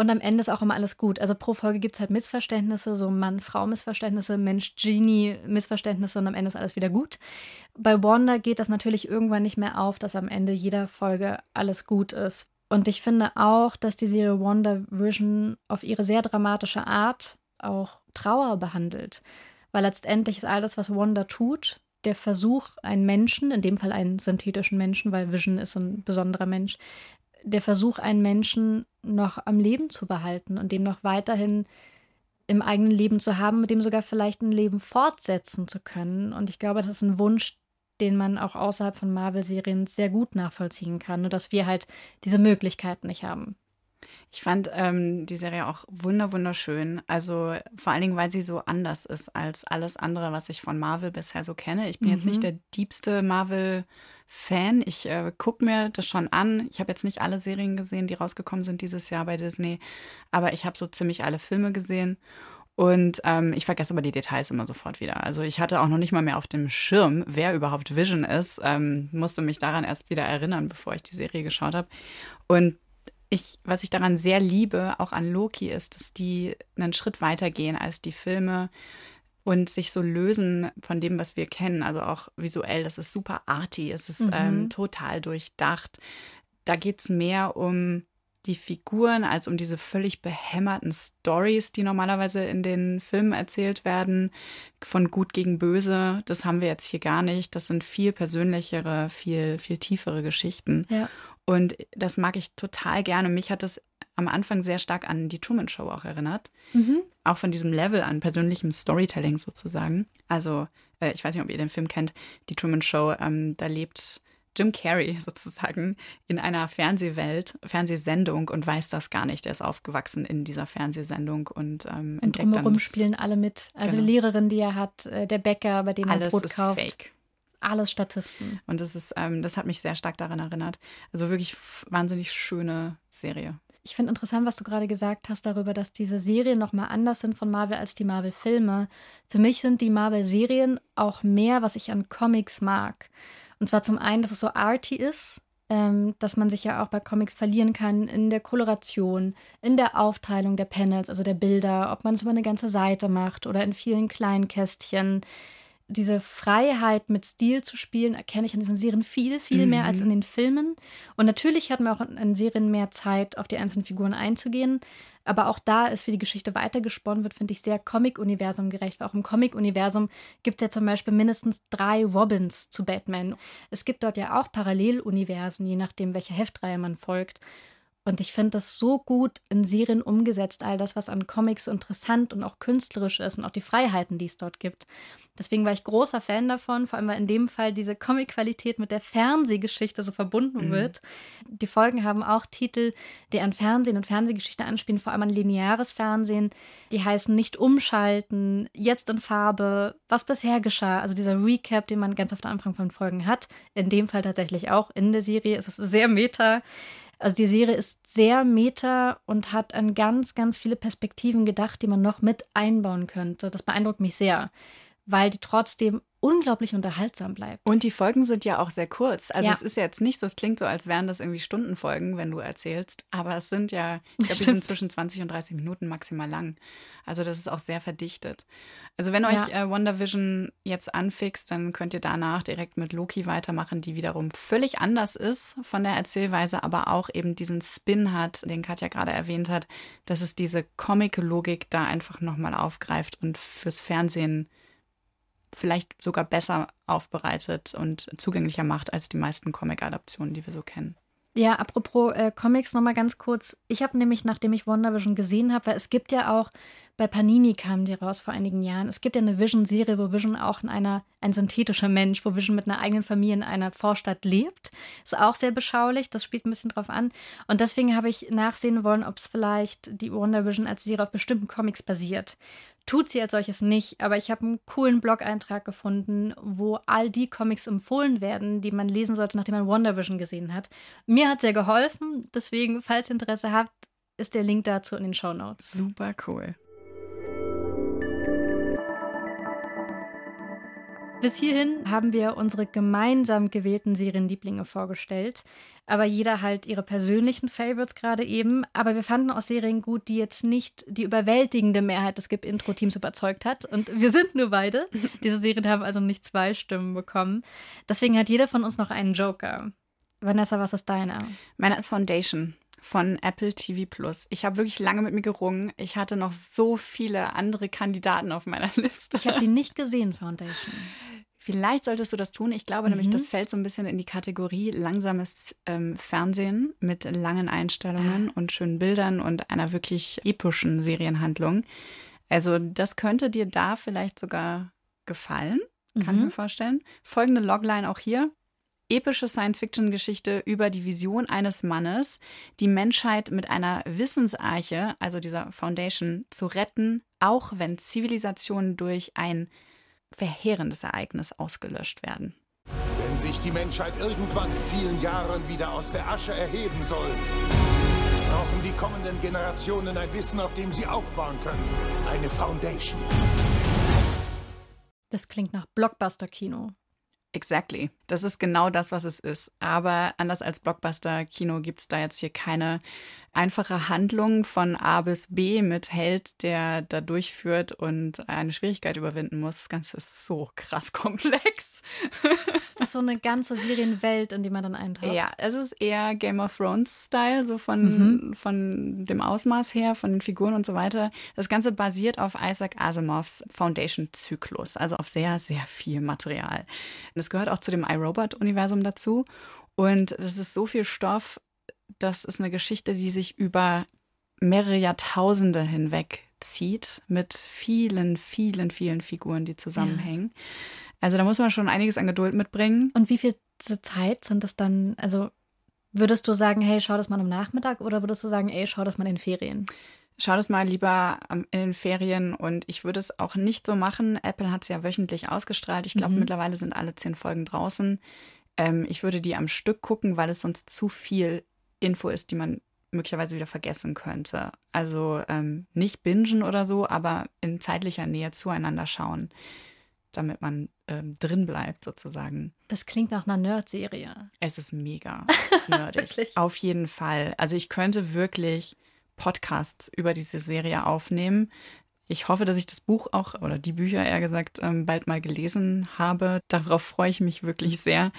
Und am Ende ist auch immer alles gut. Also pro Folge gibt es halt Missverständnisse, so Mann-Frau-Missverständnisse, Mensch-Genie-Missverständnisse und am Ende ist alles wieder gut. Bei Wanda geht das natürlich irgendwann nicht mehr auf, dass am Ende jeder Folge alles gut ist. Und ich finde auch, dass die Serie Wonder Vision auf ihre sehr dramatische Art auch Trauer behandelt. Weil letztendlich ist alles, was Wanda tut, der Versuch, einen Menschen, in dem Fall einen synthetischen Menschen, weil Vision ist ein besonderer Mensch, der Versuch, einen Menschen noch am Leben zu behalten und dem noch weiterhin im eigenen Leben zu haben, mit dem sogar vielleicht ein Leben fortsetzen zu können. Und ich glaube, das ist ein Wunsch, den man auch außerhalb von Marvel-Serien sehr gut nachvollziehen kann, nur dass wir halt diese Möglichkeiten nicht haben. Ich fand ähm, die Serie auch wunder wunderschön. Also vor allen Dingen, weil sie so anders ist als alles andere, was ich von Marvel bisher so kenne. Ich bin mhm. jetzt nicht mhm. der diebste Marvel-Fan. Ich äh, gucke mir das schon an. Ich habe jetzt nicht alle Serien gesehen, die rausgekommen sind dieses Jahr bei Disney, aber ich habe so ziemlich alle Filme gesehen. Und ähm, ich vergesse aber die Details immer sofort wieder. Also ich hatte auch noch nicht mal mehr auf dem Schirm, wer überhaupt Vision ist. Ähm, musste mich daran erst wieder erinnern, bevor ich die Serie geschaut habe. Und ich, was ich daran sehr liebe, auch an Loki, ist, dass die einen Schritt weiter gehen als die Filme und sich so lösen von dem, was wir kennen. Also auch visuell, das ist super arty, es ist mhm. ähm, total durchdacht. Da geht es mehr um die Figuren als um diese völlig behämmerten Stories, die normalerweise in den Filmen erzählt werden, von gut gegen böse. Das haben wir jetzt hier gar nicht. Das sind viel persönlichere, viel, viel tiefere Geschichten. Ja. Und das mag ich total gerne. Mich hat das am Anfang sehr stark an die Truman Show auch erinnert. Mhm. Auch von diesem Level an persönlichem Storytelling sozusagen. Also, äh, ich weiß nicht, ob ihr den Film kennt, die Truman Show, ähm, da lebt Jim Carrey sozusagen in einer Fernsehwelt, Fernsehsendung und weiß das gar nicht. Er ist aufgewachsen in dieser Fernsehsendung und ähm, und drumherum spielen alle mit. Also genau. die Lehrerin, die er hat, äh, der Bäcker, bei dem er Brot ist kauft. Fake. Alles Statisten. Und das ist, ähm, das hat mich sehr stark daran erinnert. Also wirklich wahnsinnig schöne Serie. Ich finde interessant, was du gerade gesagt hast darüber, dass diese Serien nochmal anders sind von Marvel als die Marvel-Filme. Für mich sind die Marvel-Serien auch mehr, was ich an Comics mag. Und zwar zum einen, dass es so arty ist, ähm, dass man sich ja auch bei Comics verlieren kann in der Koloration, in der Aufteilung der Panels, also der Bilder, ob man es über eine ganze Seite macht oder in vielen kleinen Kästchen. Diese Freiheit mit Stil zu spielen, erkenne ich in diesen Serien viel, viel mehr mhm. als in den Filmen. Und natürlich hat man auch in Serien mehr Zeit, auf die einzelnen Figuren einzugehen. Aber auch da ist, wie die Geschichte weitergesponnen wird, finde ich sehr Comic-Universum gerecht. Weil auch im Comic-Universum gibt es ja zum Beispiel mindestens drei Robins zu Batman. Es gibt dort ja auch Paralleluniversen, je nachdem, welcher Heftreihe man folgt. Und ich finde das so gut in Serien umgesetzt, all das, was an Comics so interessant und auch künstlerisch ist und auch die Freiheiten, die es dort gibt. Deswegen war ich großer Fan davon, vor allem weil in dem Fall diese Comic-Qualität mit der Fernsehgeschichte so verbunden mhm. wird. Die Folgen haben auch Titel, die an Fernsehen und Fernsehgeschichte anspielen, vor allem an lineares Fernsehen. Die heißen nicht umschalten, jetzt in Farbe, was bisher geschah. Also dieser Recap, den man ganz auf der Anfang von Folgen hat. In dem Fall tatsächlich auch in der Serie. Es ist sehr meta. Also die Serie ist sehr meta und hat an ganz, ganz viele Perspektiven gedacht, die man noch mit einbauen könnte. Das beeindruckt mich sehr weil die trotzdem unglaublich unterhaltsam bleibt. Und die Folgen sind ja auch sehr kurz. Also ja. es ist jetzt nicht so, es klingt so, als wären das irgendwie Stundenfolgen, wenn du erzählst. Aber es sind ja, ich glaube, die sind zwischen 20 und 30 Minuten maximal lang. Also das ist auch sehr verdichtet. Also wenn ja. euch äh, WandaVision jetzt anfixt, dann könnt ihr danach direkt mit Loki weitermachen, die wiederum völlig anders ist von der Erzählweise, aber auch eben diesen Spin hat, den Katja gerade erwähnt hat, dass es diese Comic-Logik da einfach nochmal aufgreift und fürs Fernsehen vielleicht sogar besser aufbereitet und zugänglicher macht als die meisten Comic-Adaptionen, die wir so kennen. Ja, apropos äh, Comics nochmal ganz kurz. Ich habe nämlich, nachdem ich WandaVision gesehen habe, weil es gibt ja auch, bei Panini kam die raus vor einigen Jahren, es gibt ja eine Vision-Serie, wo Vision auch in einer, ein synthetischer Mensch, wo Vision mit einer eigenen Familie in einer Vorstadt lebt. Ist auch sehr beschaulich, das spielt ein bisschen drauf an. Und deswegen habe ich nachsehen wollen, ob es vielleicht die WandaVision als Serie auf bestimmten Comics basiert tut sie als solches nicht, aber ich habe einen coolen Blog-Eintrag gefunden, wo all die Comics empfohlen werden, die man lesen sollte, nachdem man WandaVision gesehen hat. Mir hat sehr geholfen, deswegen, falls ihr Interesse habt, ist der Link dazu in den Show Notes. Super cool. Bis hierhin haben wir unsere gemeinsam gewählten Serienlieblinge vorgestellt, aber jeder halt ihre persönlichen Favorites gerade eben. Aber wir fanden auch Serien gut, die jetzt nicht die überwältigende Mehrheit des Gip-Intro-Teams überzeugt hat. Und wir sind nur beide. Diese Serien haben also nicht zwei Stimmen bekommen. Deswegen hat jeder von uns noch einen Joker. Vanessa, was ist deiner? Meiner ist Foundation von Apple TV Plus. Ich habe wirklich lange mit mir gerungen. Ich hatte noch so viele andere Kandidaten auf meiner Liste. Ich habe die nicht gesehen, Foundation. Vielleicht solltest du das tun. Ich glaube mhm. nämlich, das fällt so ein bisschen in die Kategorie langsames ähm, Fernsehen mit langen Einstellungen ah. und schönen Bildern und einer wirklich epischen Serienhandlung. Also das könnte dir da vielleicht sogar gefallen, kann mhm. ich mir vorstellen. Folgende Logline auch hier. Epische Science-Fiction-Geschichte über die Vision eines Mannes, die Menschheit mit einer Wissensarche, also dieser Foundation, zu retten, auch wenn Zivilisationen durch ein verheerendes Ereignis ausgelöscht werden. Wenn sich die Menschheit irgendwann in vielen Jahren wieder aus der Asche erheben soll, brauchen die kommenden Generationen ein Wissen, auf dem sie aufbauen können. Eine Foundation. Das klingt nach Blockbuster-Kino. Exactly. Das ist genau das, was es ist. Aber anders als Blockbuster-Kino gibt es da jetzt hier keine einfache Handlung von A bis B mit Held, der da durchführt und eine Schwierigkeit überwinden muss. Das Ganze ist so krass komplex. Das ist so eine ganze Serienwelt, in die man dann eintaucht. Ja, es ist eher Game of Thrones-Style, so von, mhm. von dem Ausmaß her, von den Figuren und so weiter. Das Ganze basiert auf Isaac Asimovs Foundation-Zyklus, also auf sehr, sehr viel Material. Und es gehört auch zu dem iRobot-Universum dazu. Und das ist so viel Stoff, das ist eine Geschichte, die sich über mehrere Jahrtausende hinweg zieht, mit vielen, vielen, vielen Figuren, die zusammenhängen. Ja. Also da muss man schon einiges an Geduld mitbringen. Und wie viel Zeit sind das dann? Also würdest du sagen, hey, schau das mal am Nachmittag oder würdest du sagen, ey, schau das mal in den Ferien? Schau das mal lieber in den Ferien und ich würde es auch nicht so machen. Apple hat es ja wöchentlich ausgestrahlt. Ich glaube, mhm. mittlerweile sind alle zehn Folgen draußen. Ähm, ich würde die am Stück gucken, weil es sonst zu viel Info ist, die man möglicherweise wieder vergessen könnte. Also ähm, nicht bingen oder so, aber in zeitlicher Nähe zueinander schauen, damit man ähm, drin bleibt sozusagen. Das klingt nach einer Nerd-Serie. Es ist mega nerdig. Auf jeden Fall. Also ich könnte wirklich Podcasts über diese Serie aufnehmen. Ich hoffe, dass ich das Buch auch, oder die Bücher eher gesagt, ähm, bald mal gelesen habe. Darauf freue ich mich wirklich sehr.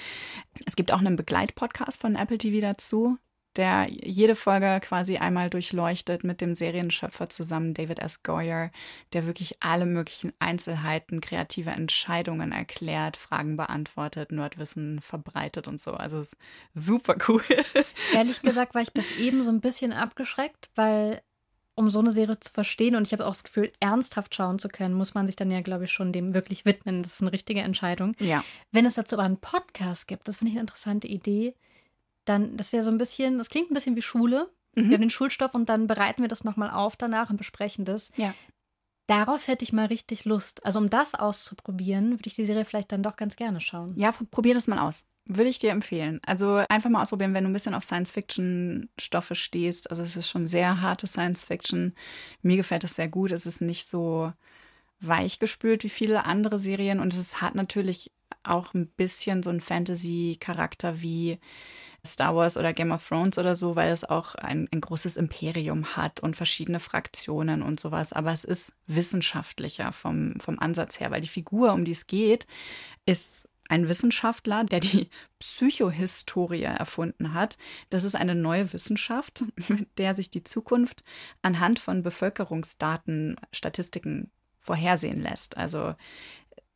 Es gibt auch einen Begleitpodcast von Apple TV dazu der jede Folge quasi einmal durchleuchtet mit dem Serienschöpfer zusammen, David S. Goyer, der wirklich alle möglichen Einzelheiten, kreative Entscheidungen erklärt, Fragen beantwortet, Nerdwissen verbreitet und so. Also ist super cool. Ehrlich gesagt war ich bis eben so ein bisschen abgeschreckt, weil um so eine Serie zu verstehen und ich habe auch das Gefühl, ernsthaft schauen zu können, muss man sich dann ja, glaube ich, schon dem wirklich widmen. Das ist eine richtige Entscheidung. Ja. Wenn es dazu aber einen Podcast gibt, das finde ich eine interessante Idee dann, das ist ja so ein bisschen, das klingt ein bisschen wie Schule. Mhm. Wir haben den Schulstoff und dann bereiten wir das nochmal auf danach und besprechen das. Ja. Darauf hätte ich mal richtig Lust. Also um das auszuprobieren, würde ich die Serie vielleicht dann doch ganz gerne schauen. Ja, probier das mal aus. Würde ich dir empfehlen. Also einfach mal ausprobieren, wenn du ein bisschen auf Science-Fiction-Stoffe stehst. Also es ist schon sehr harte Science-Fiction. Mir gefällt das sehr gut. Es ist nicht so weich gespült wie viele andere Serien und es hat natürlich auch ein bisschen so einen Fantasy-Charakter wie Star Wars oder Game of Thrones oder so, weil es auch ein, ein großes Imperium hat und verschiedene Fraktionen und sowas. Aber es ist wissenschaftlicher vom, vom Ansatz her, weil die Figur, um die es geht, ist ein Wissenschaftler, der die Psychohistorie erfunden hat. Das ist eine neue Wissenschaft, mit der sich die Zukunft anhand von Bevölkerungsdaten, Statistiken vorhersehen lässt. Also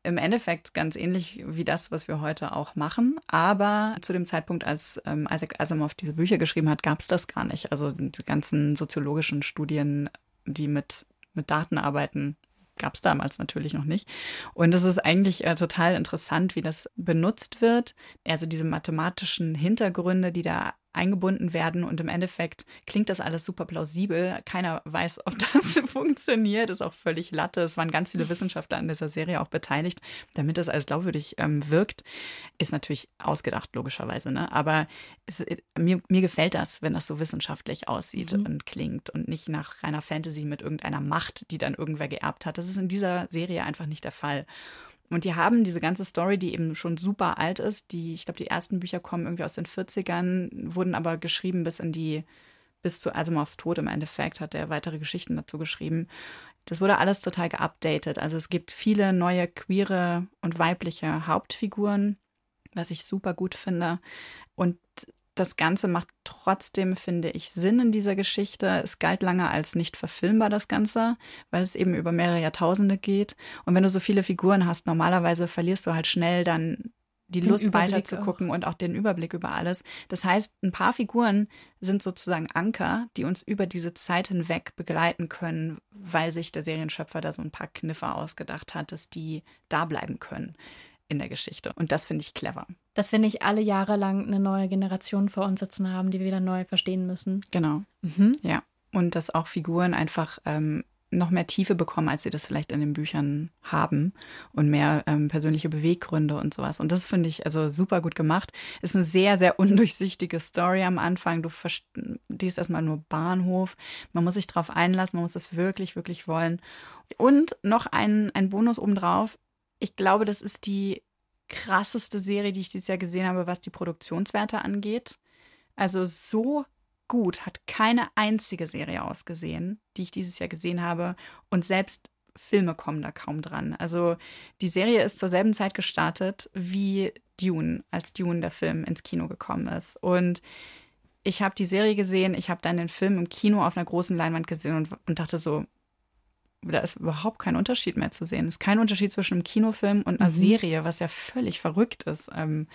im Endeffekt ganz ähnlich wie das, was wir heute auch machen. Aber zu dem Zeitpunkt, als ähm, Isaac Asimov diese Bücher geschrieben hat, gab es das gar nicht. Also die ganzen soziologischen Studien, die mit, mit Daten arbeiten, gab es damals natürlich noch nicht. Und es ist eigentlich äh, total interessant, wie das benutzt wird. Also diese mathematischen Hintergründe, die da eingebunden werden und im Endeffekt klingt das alles super plausibel. Keiner weiß, ob das funktioniert, ist auch völlig Latte. Es waren ganz viele Wissenschaftler an dieser Serie auch beteiligt, damit das alles glaubwürdig ähm, wirkt. Ist natürlich ausgedacht, logischerweise, ne? aber es, äh, mir, mir gefällt das, wenn das so wissenschaftlich aussieht mhm. und klingt und nicht nach reiner Fantasy mit irgendeiner Macht, die dann irgendwer geerbt hat. Das ist in dieser Serie einfach nicht der Fall. Und die haben diese ganze Story, die eben schon super alt ist, die, ich glaube, die ersten Bücher kommen irgendwie aus den 40ern, wurden aber geschrieben bis in die, bis zu Asimovs Tod im Endeffekt, hat er weitere Geschichten dazu geschrieben. Das wurde alles total geupdatet. Also es gibt viele neue queere und weibliche Hauptfiguren, was ich super gut finde. Und das Ganze macht trotzdem, finde ich, Sinn in dieser Geschichte. Es galt lange als nicht verfilmbar, das Ganze, weil es eben über mehrere Jahrtausende geht. Und wenn du so viele Figuren hast, normalerweise verlierst du halt schnell dann die den Lust Überblick weiter zu gucken und auch den Überblick über alles. Das heißt, ein paar Figuren sind sozusagen Anker, die uns über diese Zeit hinweg begleiten können, weil sich der Serienschöpfer da so ein paar Kniffe ausgedacht hat, dass die da bleiben können in der Geschichte. Und das finde ich clever. Dass wir nicht alle Jahre lang eine neue Generation vor uns sitzen haben, die wir wieder neu verstehen müssen. Genau. Mhm. Ja. Und dass auch Figuren einfach ähm, noch mehr Tiefe bekommen, als sie das vielleicht in den Büchern haben und mehr ähm, persönliche Beweggründe und sowas. Und das finde ich also super gut gemacht. Ist eine sehr, sehr undurchsichtige Story am Anfang. Du verstehst erstmal nur Bahnhof. Man muss sich darauf einlassen, man muss das wirklich, wirklich wollen. Und noch ein, ein Bonus obendrauf ich glaube, das ist die krasseste Serie, die ich dieses Jahr gesehen habe, was die Produktionswerte angeht. Also so gut hat keine einzige Serie ausgesehen, die ich dieses Jahr gesehen habe. Und selbst Filme kommen da kaum dran. Also die Serie ist zur selben Zeit gestartet wie Dune, als Dune der Film ins Kino gekommen ist. Und ich habe die Serie gesehen, ich habe dann den Film im Kino auf einer großen Leinwand gesehen und, und dachte so, da ist überhaupt kein Unterschied mehr zu sehen. Es ist kein Unterschied zwischen einem Kinofilm und einer mhm. Serie, was ja völlig verrückt ist. Ähm,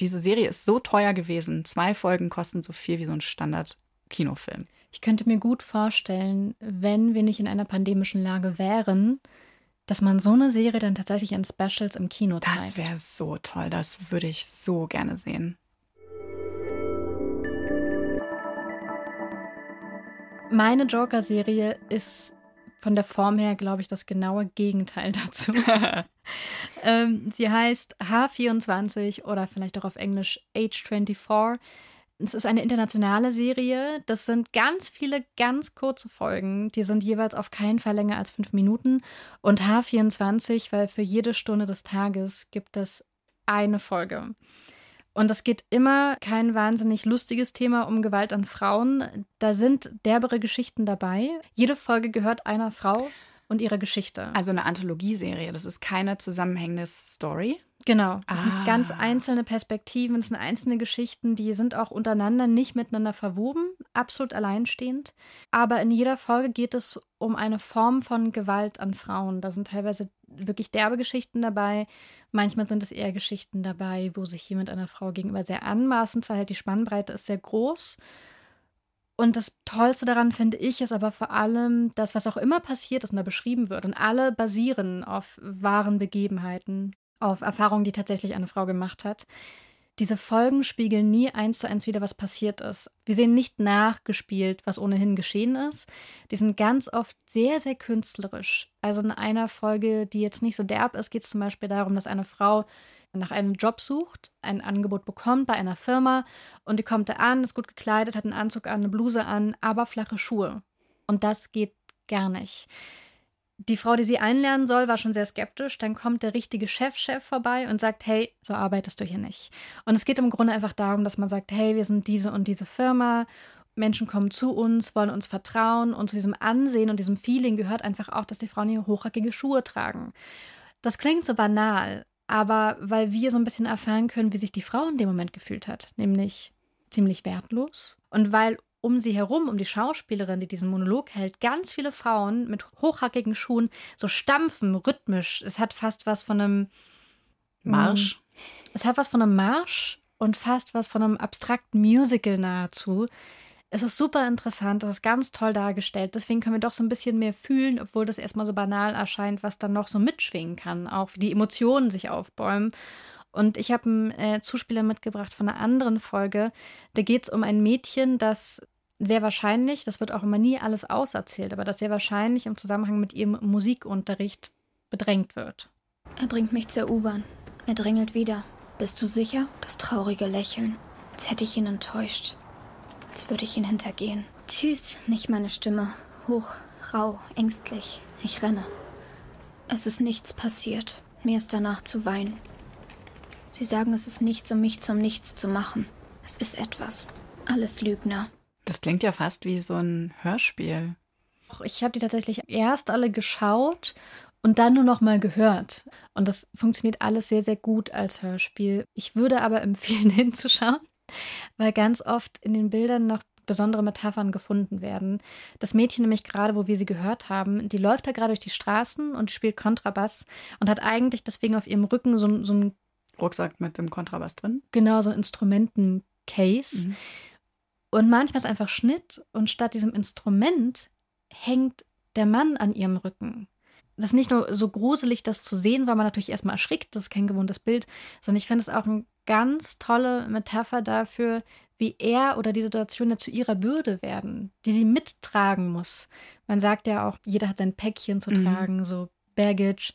diese Serie ist so teuer gewesen. Zwei Folgen kosten so viel wie so ein Standard-Kinofilm. Ich könnte mir gut vorstellen, wenn wir nicht in einer pandemischen Lage wären, dass man so eine Serie dann tatsächlich in Specials im Kino zeigt. Das wäre so toll. Das würde ich so gerne sehen. Meine Joker-Serie ist von der Form her, glaube ich, das genaue Gegenteil dazu. ähm, sie heißt H24 oder vielleicht auch auf Englisch Age 24. Es ist eine internationale Serie. Das sind ganz viele ganz kurze Folgen. Die sind jeweils auf keinen Fall länger als fünf Minuten. Und H24, weil für jede Stunde des Tages gibt es eine Folge. Und es geht immer kein wahnsinnig lustiges Thema um Gewalt an Frauen. Da sind derbere Geschichten dabei. Jede Folge gehört einer Frau und ihrer Geschichte. Also eine Anthologieserie. Das ist keine zusammenhängende Story. Genau. Das ah. sind ganz einzelne Perspektiven, das sind einzelne Geschichten, die sind auch untereinander nicht miteinander verwoben, absolut alleinstehend. Aber in jeder Folge geht es um eine Form von Gewalt an Frauen. Da sind teilweise wirklich derbe Geschichten dabei. Manchmal sind es eher Geschichten dabei, wo sich jemand einer Frau gegenüber sehr anmaßend verhält. Die Spannbreite ist sehr groß. Und das Tollste daran finde ich ist aber vor allem, dass was auch immer passiert ist und da beschrieben wird und alle basieren auf wahren Begebenheiten, auf Erfahrungen, die tatsächlich eine Frau gemacht hat. Diese Folgen spiegeln nie eins zu eins wieder, was passiert ist. Wir sehen nicht nachgespielt, was ohnehin geschehen ist. Die sind ganz oft sehr, sehr künstlerisch. Also in einer Folge, die jetzt nicht so derb ist, geht es zum Beispiel darum, dass eine Frau nach einem Job sucht, ein Angebot bekommt bei einer Firma und die kommt da an, ist gut gekleidet, hat einen Anzug an, eine Bluse an, aber flache Schuhe. Und das geht gar nicht die Frau, die sie einlernen soll, war schon sehr skeptisch. Dann kommt der richtige Chefchef -Chef vorbei und sagt, hey, so arbeitest du hier nicht. Und es geht im Grunde einfach darum, dass man sagt, hey, wir sind diese und diese Firma. Menschen kommen zu uns, wollen uns vertrauen. Und zu diesem Ansehen und diesem Feeling gehört einfach auch, dass die Frauen hier hochhackige Schuhe tragen. Das klingt so banal, aber weil wir so ein bisschen erfahren können, wie sich die Frau in dem Moment gefühlt hat, nämlich ziemlich wertlos. Und weil um sie herum, um die Schauspielerin, die diesen Monolog hält, ganz viele Frauen mit hochhackigen Schuhen so stampfen, rhythmisch. Es hat fast was von einem Marsch. Mm, es hat was von einem Marsch und fast was von einem abstrakten Musical nahezu. Es ist super interessant, es ist ganz toll dargestellt. Deswegen können wir doch so ein bisschen mehr fühlen, obwohl das erstmal so banal erscheint, was dann noch so mitschwingen kann, auch wie die Emotionen sich aufbäumen. Und ich habe einen äh, Zuspieler mitgebracht von einer anderen Folge. Da geht es um ein Mädchen, das sehr wahrscheinlich, das wird auch immer nie alles auserzählt, aber das sehr wahrscheinlich im Zusammenhang mit ihrem Musikunterricht bedrängt wird. Er bringt mich zur U-Bahn. Er drängelt wieder. Bist du sicher? Das traurige Lächeln. Als hätte ich ihn enttäuscht. Als würde ich ihn hintergehen. Tschüss, nicht meine Stimme. Hoch, rau, ängstlich. Ich renne. Es ist nichts passiert. Mir ist danach zu weinen. Sie sagen, es ist nichts, um mich zum Nichts zu machen. Es ist etwas. Alles Lügner. Das klingt ja fast wie so ein Hörspiel. Ich habe die tatsächlich erst alle geschaut und dann nur noch mal gehört. Und das funktioniert alles sehr, sehr gut als Hörspiel. Ich würde aber empfehlen, hinzuschauen. weil ganz oft in den Bildern noch besondere Metaphern gefunden werden. Das Mädchen nämlich gerade, wo wir sie gehört haben, die läuft da gerade durch die Straßen und spielt Kontrabass und hat eigentlich deswegen auf ihrem Rücken so, so ein Rucksack mit dem Kontrabass drin. Genau, so ein Instrumentencase. Mhm. Und manchmal ist einfach Schnitt und statt diesem Instrument hängt der Mann an ihrem Rücken. Das ist nicht nur so gruselig, das zu sehen, weil man natürlich erstmal erschrickt, das ist kein gewohntes Bild, sondern ich finde es auch eine ganz tolle Metapher dafür, wie er oder die Situation ja zu ihrer Bürde werden, die sie mittragen muss. Man sagt ja auch, jeder hat sein Päckchen zu mhm. tragen, so Baggage.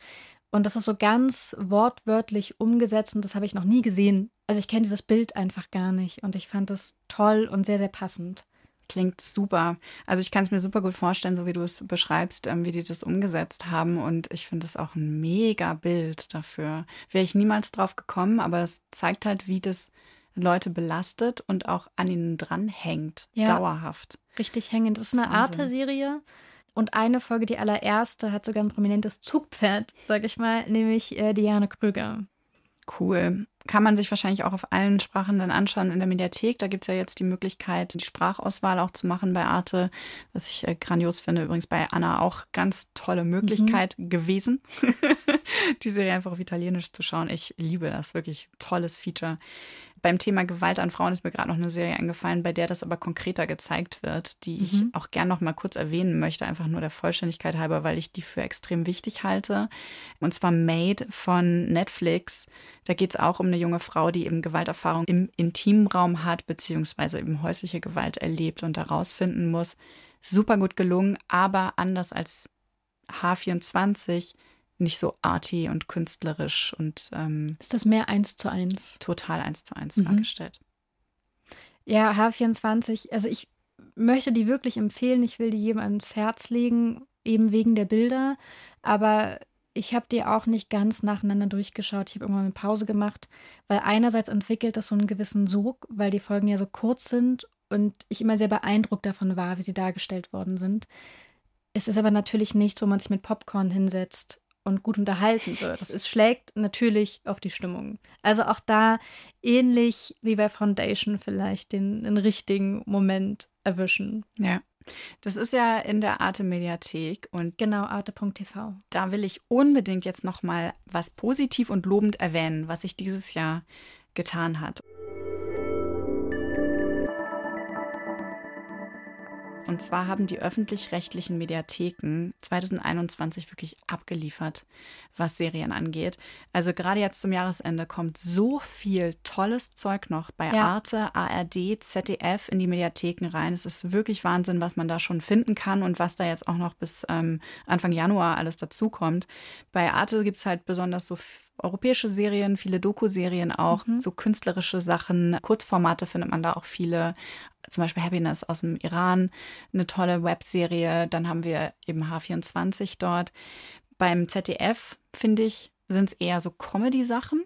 Und das ist so ganz wortwörtlich umgesetzt und das habe ich noch nie gesehen. Also ich kenne dieses Bild einfach gar nicht und ich fand es toll und sehr, sehr passend. Klingt super. Also ich kann es mir super gut vorstellen, so wie du es beschreibst, ähm, wie die das umgesetzt haben. Und ich finde es auch ein mega Bild dafür. Wäre ich niemals drauf gekommen, aber es zeigt halt, wie das Leute belastet und auch an ihnen dranhängt. Ja, dauerhaft. Richtig hängend. Das ist eine Arte-Serie. Und eine Folge, die allererste, hat sogar ein prominentes Zugpferd, sag ich mal, nämlich äh, Diane Krüger. Cool. Kann man sich wahrscheinlich auch auf allen Sprachen dann anschauen in der Mediathek. Da gibt es ja jetzt die Möglichkeit, die Sprachauswahl auch zu machen bei Arte, was ich äh, grandios finde. Übrigens bei Anna auch ganz tolle Möglichkeit mhm. gewesen, die Serie einfach auf Italienisch zu schauen. Ich liebe das, wirklich tolles Feature. Beim Thema Gewalt an Frauen ist mir gerade noch eine Serie eingefallen, bei der das aber konkreter gezeigt wird, die mhm. ich auch gern noch mal kurz erwähnen möchte, einfach nur der Vollständigkeit halber, weil ich die für extrem wichtig halte. Und zwar Made von Netflix. Da geht es auch um eine junge Frau, die eben Gewalterfahrung im Intimraum hat, beziehungsweise eben häusliche Gewalt erlebt und herausfinden muss. Super gut gelungen, aber anders als H24 nicht so arty und künstlerisch und ähm, ist das mehr eins zu eins? Total eins zu eins mhm. dargestellt. Ja, H24, also ich möchte die wirklich empfehlen. Ich will die jedem ans Herz legen, eben wegen der Bilder. Aber ich habe die auch nicht ganz nacheinander durchgeschaut. Ich habe irgendwann eine Pause gemacht, weil einerseits entwickelt das so einen gewissen Sog, weil die Folgen ja so kurz sind und ich immer sehr beeindruckt davon war, wie sie dargestellt worden sind. Es ist aber natürlich nichts, wo man sich mit Popcorn hinsetzt und gut unterhalten wird. Es schlägt natürlich auf die Stimmung. Also auch da ähnlich wie bei Foundation vielleicht den, den richtigen Moment erwischen. Ja. Das ist ja in der Arte Mediathek und genau arte.tv. Da will ich unbedingt jetzt noch mal was positiv und lobend erwähnen, was sich dieses Jahr getan hat. Und zwar haben die öffentlich-rechtlichen Mediatheken 2021 wirklich abgeliefert, was Serien angeht. Also gerade jetzt zum Jahresende kommt so viel tolles Zeug noch bei ja. Arte, ARD, ZDF in die Mediatheken rein. Es ist wirklich Wahnsinn, was man da schon finden kann und was da jetzt auch noch bis ähm, Anfang Januar alles dazukommt. Bei Arte gibt es halt besonders so europäische Serien, viele Doku-Serien auch, mhm. so künstlerische Sachen. Kurzformate findet man da auch viele. Zum Beispiel Happiness aus dem Iran, eine tolle Webserie. Dann haben wir eben H24 dort. Beim ZDF, finde ich, sind es eher so Comedy-Sachen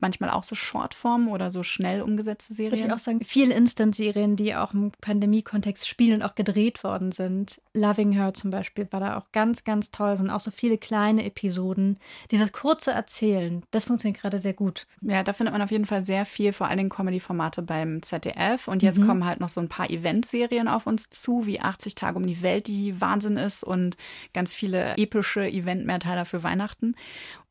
manchmal auch so Shortform oder so schnell umgesetzte Serien. Würde ich auch sagen, viele Instant-Serien, die auch im Pandemie-Kontext spielen und auch gedreht worden sind. Loving Her zum Beispiel war da auch ganz, ganz toll. Sind auch so viele kleine Episoden. Dieses kurze Erzählen, das funktioniert gerade sehr gut. Ja, da findet man auf jeden Fall sehr viel, vor allen Dingen Comedy-Formate beim ZDF. Und jetzt mhm. kommen halt noch so ein paar Event-Serien auf uns zu, wie 80 Tage um die Welt, die Wahnsinn ist und ganz viele epische Event-Mehrteiler für Weihnachten.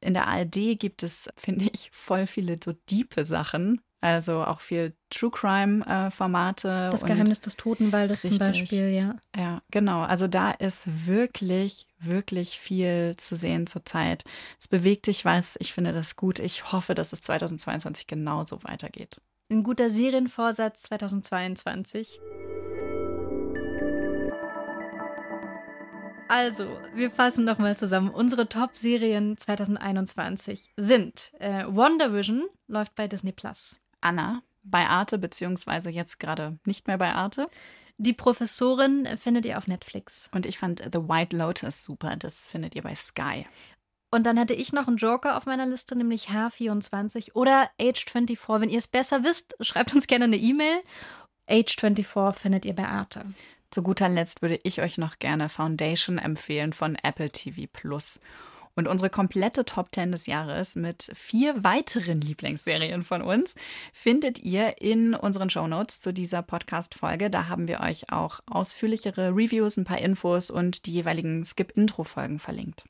In der ARD gibt es, finde ich, voll viele so diepe Sachen. Also auch viel True Crime-Formate. Äh, das Geheimnis des Totenwaldes richtig. zum Beispiel, ja. Ja, genau. Also da ist wirklich, wirklich viel zu sehen zurzeit. Es bewegt sich was. Ich finde das gut. Ich hoffe, dass es 2022 genauso weitergeht. Ein guter Serienvorsatz 2022. Also, wir fassen nochmal zusammen. Unsere Top-Serien 2021 sind äh, WandaVision, läuft bei Disney Plus. Anna, bei Arte, beziehungsweise jetzt gerade nicht mehr bei Arte. Die Professorin findet ihr auf Netflix. Und ich fand The White Lotus super, das findet ihr bei Sky. Und dann hatte ich noch einen Joker auf meiner Liste, nämlich H24 oder Age24. Wenn ihr es besser wisst, schreibt uns gerne eine E-Mail. Age24 findet ihr bei Arte. Zu guter Letzt würde ich euch noch gerne Foundation empfehlen von Apple TV Plus. Und unsere komplette Top 10 des Jahres mit vier weiteren Lieblingsserien von uns findet ihr in unseren Show Notes zu dieser Podcast-Folge. Da haben wir euch auch ausführlichere Reviews, ein paar Infos und die jeweiligen Skip-Intro-Folgen verlinkt.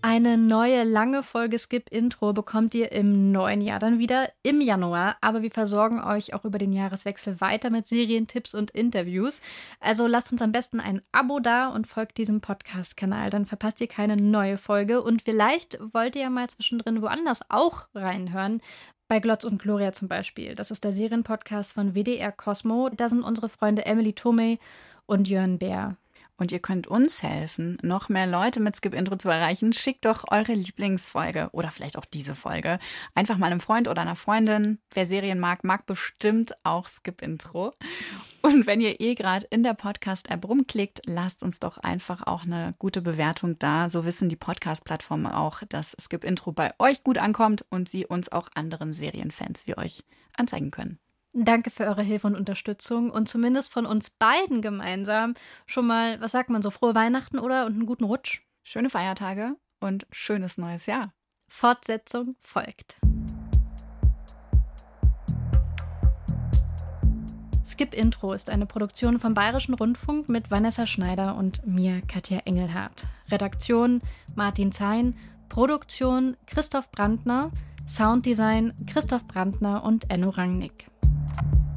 Eine neue lange Folge Skip Intro bekommt ihr im neuen Jahr dann wieder im Januar, aber wir versorgen euch auch über den Jahreswechsel weiter mit Serientipps und Interviews. Also lasst uns am besten ein Abo da und folgt diesem Podcast-Kanal, dann verpasst ihr keine neue Folge und vielleicht wollt ihr ja mal zwischendrin woanders auch reinhören. Bei Glotz und Gloria zum Beispiel. Das ist der Serienpodcast von WDR Cosmo. Da sind unsere Freunde Emily Tomei und Jörn Bär. Und ihr könnt uns helfen, noch mehr Leute mit Skip Intro zu erreichen. Schickt doch eure Lieblingsfolge oder vielleicht auch diese Folge einfach mal einem Freund oder einer Freundin. Wer Serien mag, mag bestimmt auch Skip Intro. Und wenn ihr eh gerade in der Podcast-App rumklickt, lasst uns doch einfach auch eine gute Bewertung da. So wissen die Podcast-Plattformen auch, dass Skip Intro bei euch gut ankommt und sie uns auch anderen Serienfans wie euch anzeigen können. Danke für eure Hilfe und Unterstützung und zumindest von uns beiden gemeinsam schon mal, was sagt man so, frohe Weihnachten oder und einen guten Rutsch. Schöne Feiertage und schönes neues Jahr. Fortsetzung folgt. Skip Intro ist eine Produktion vom Bayerischen Rundfunk mit Vanessa Schneider und mir, Katja Engelhardt. Redaktion Martin Zein, Produktion Christoph Brandner, Sounddesign Christoph Brandner und Enno Rangnick. Thank you.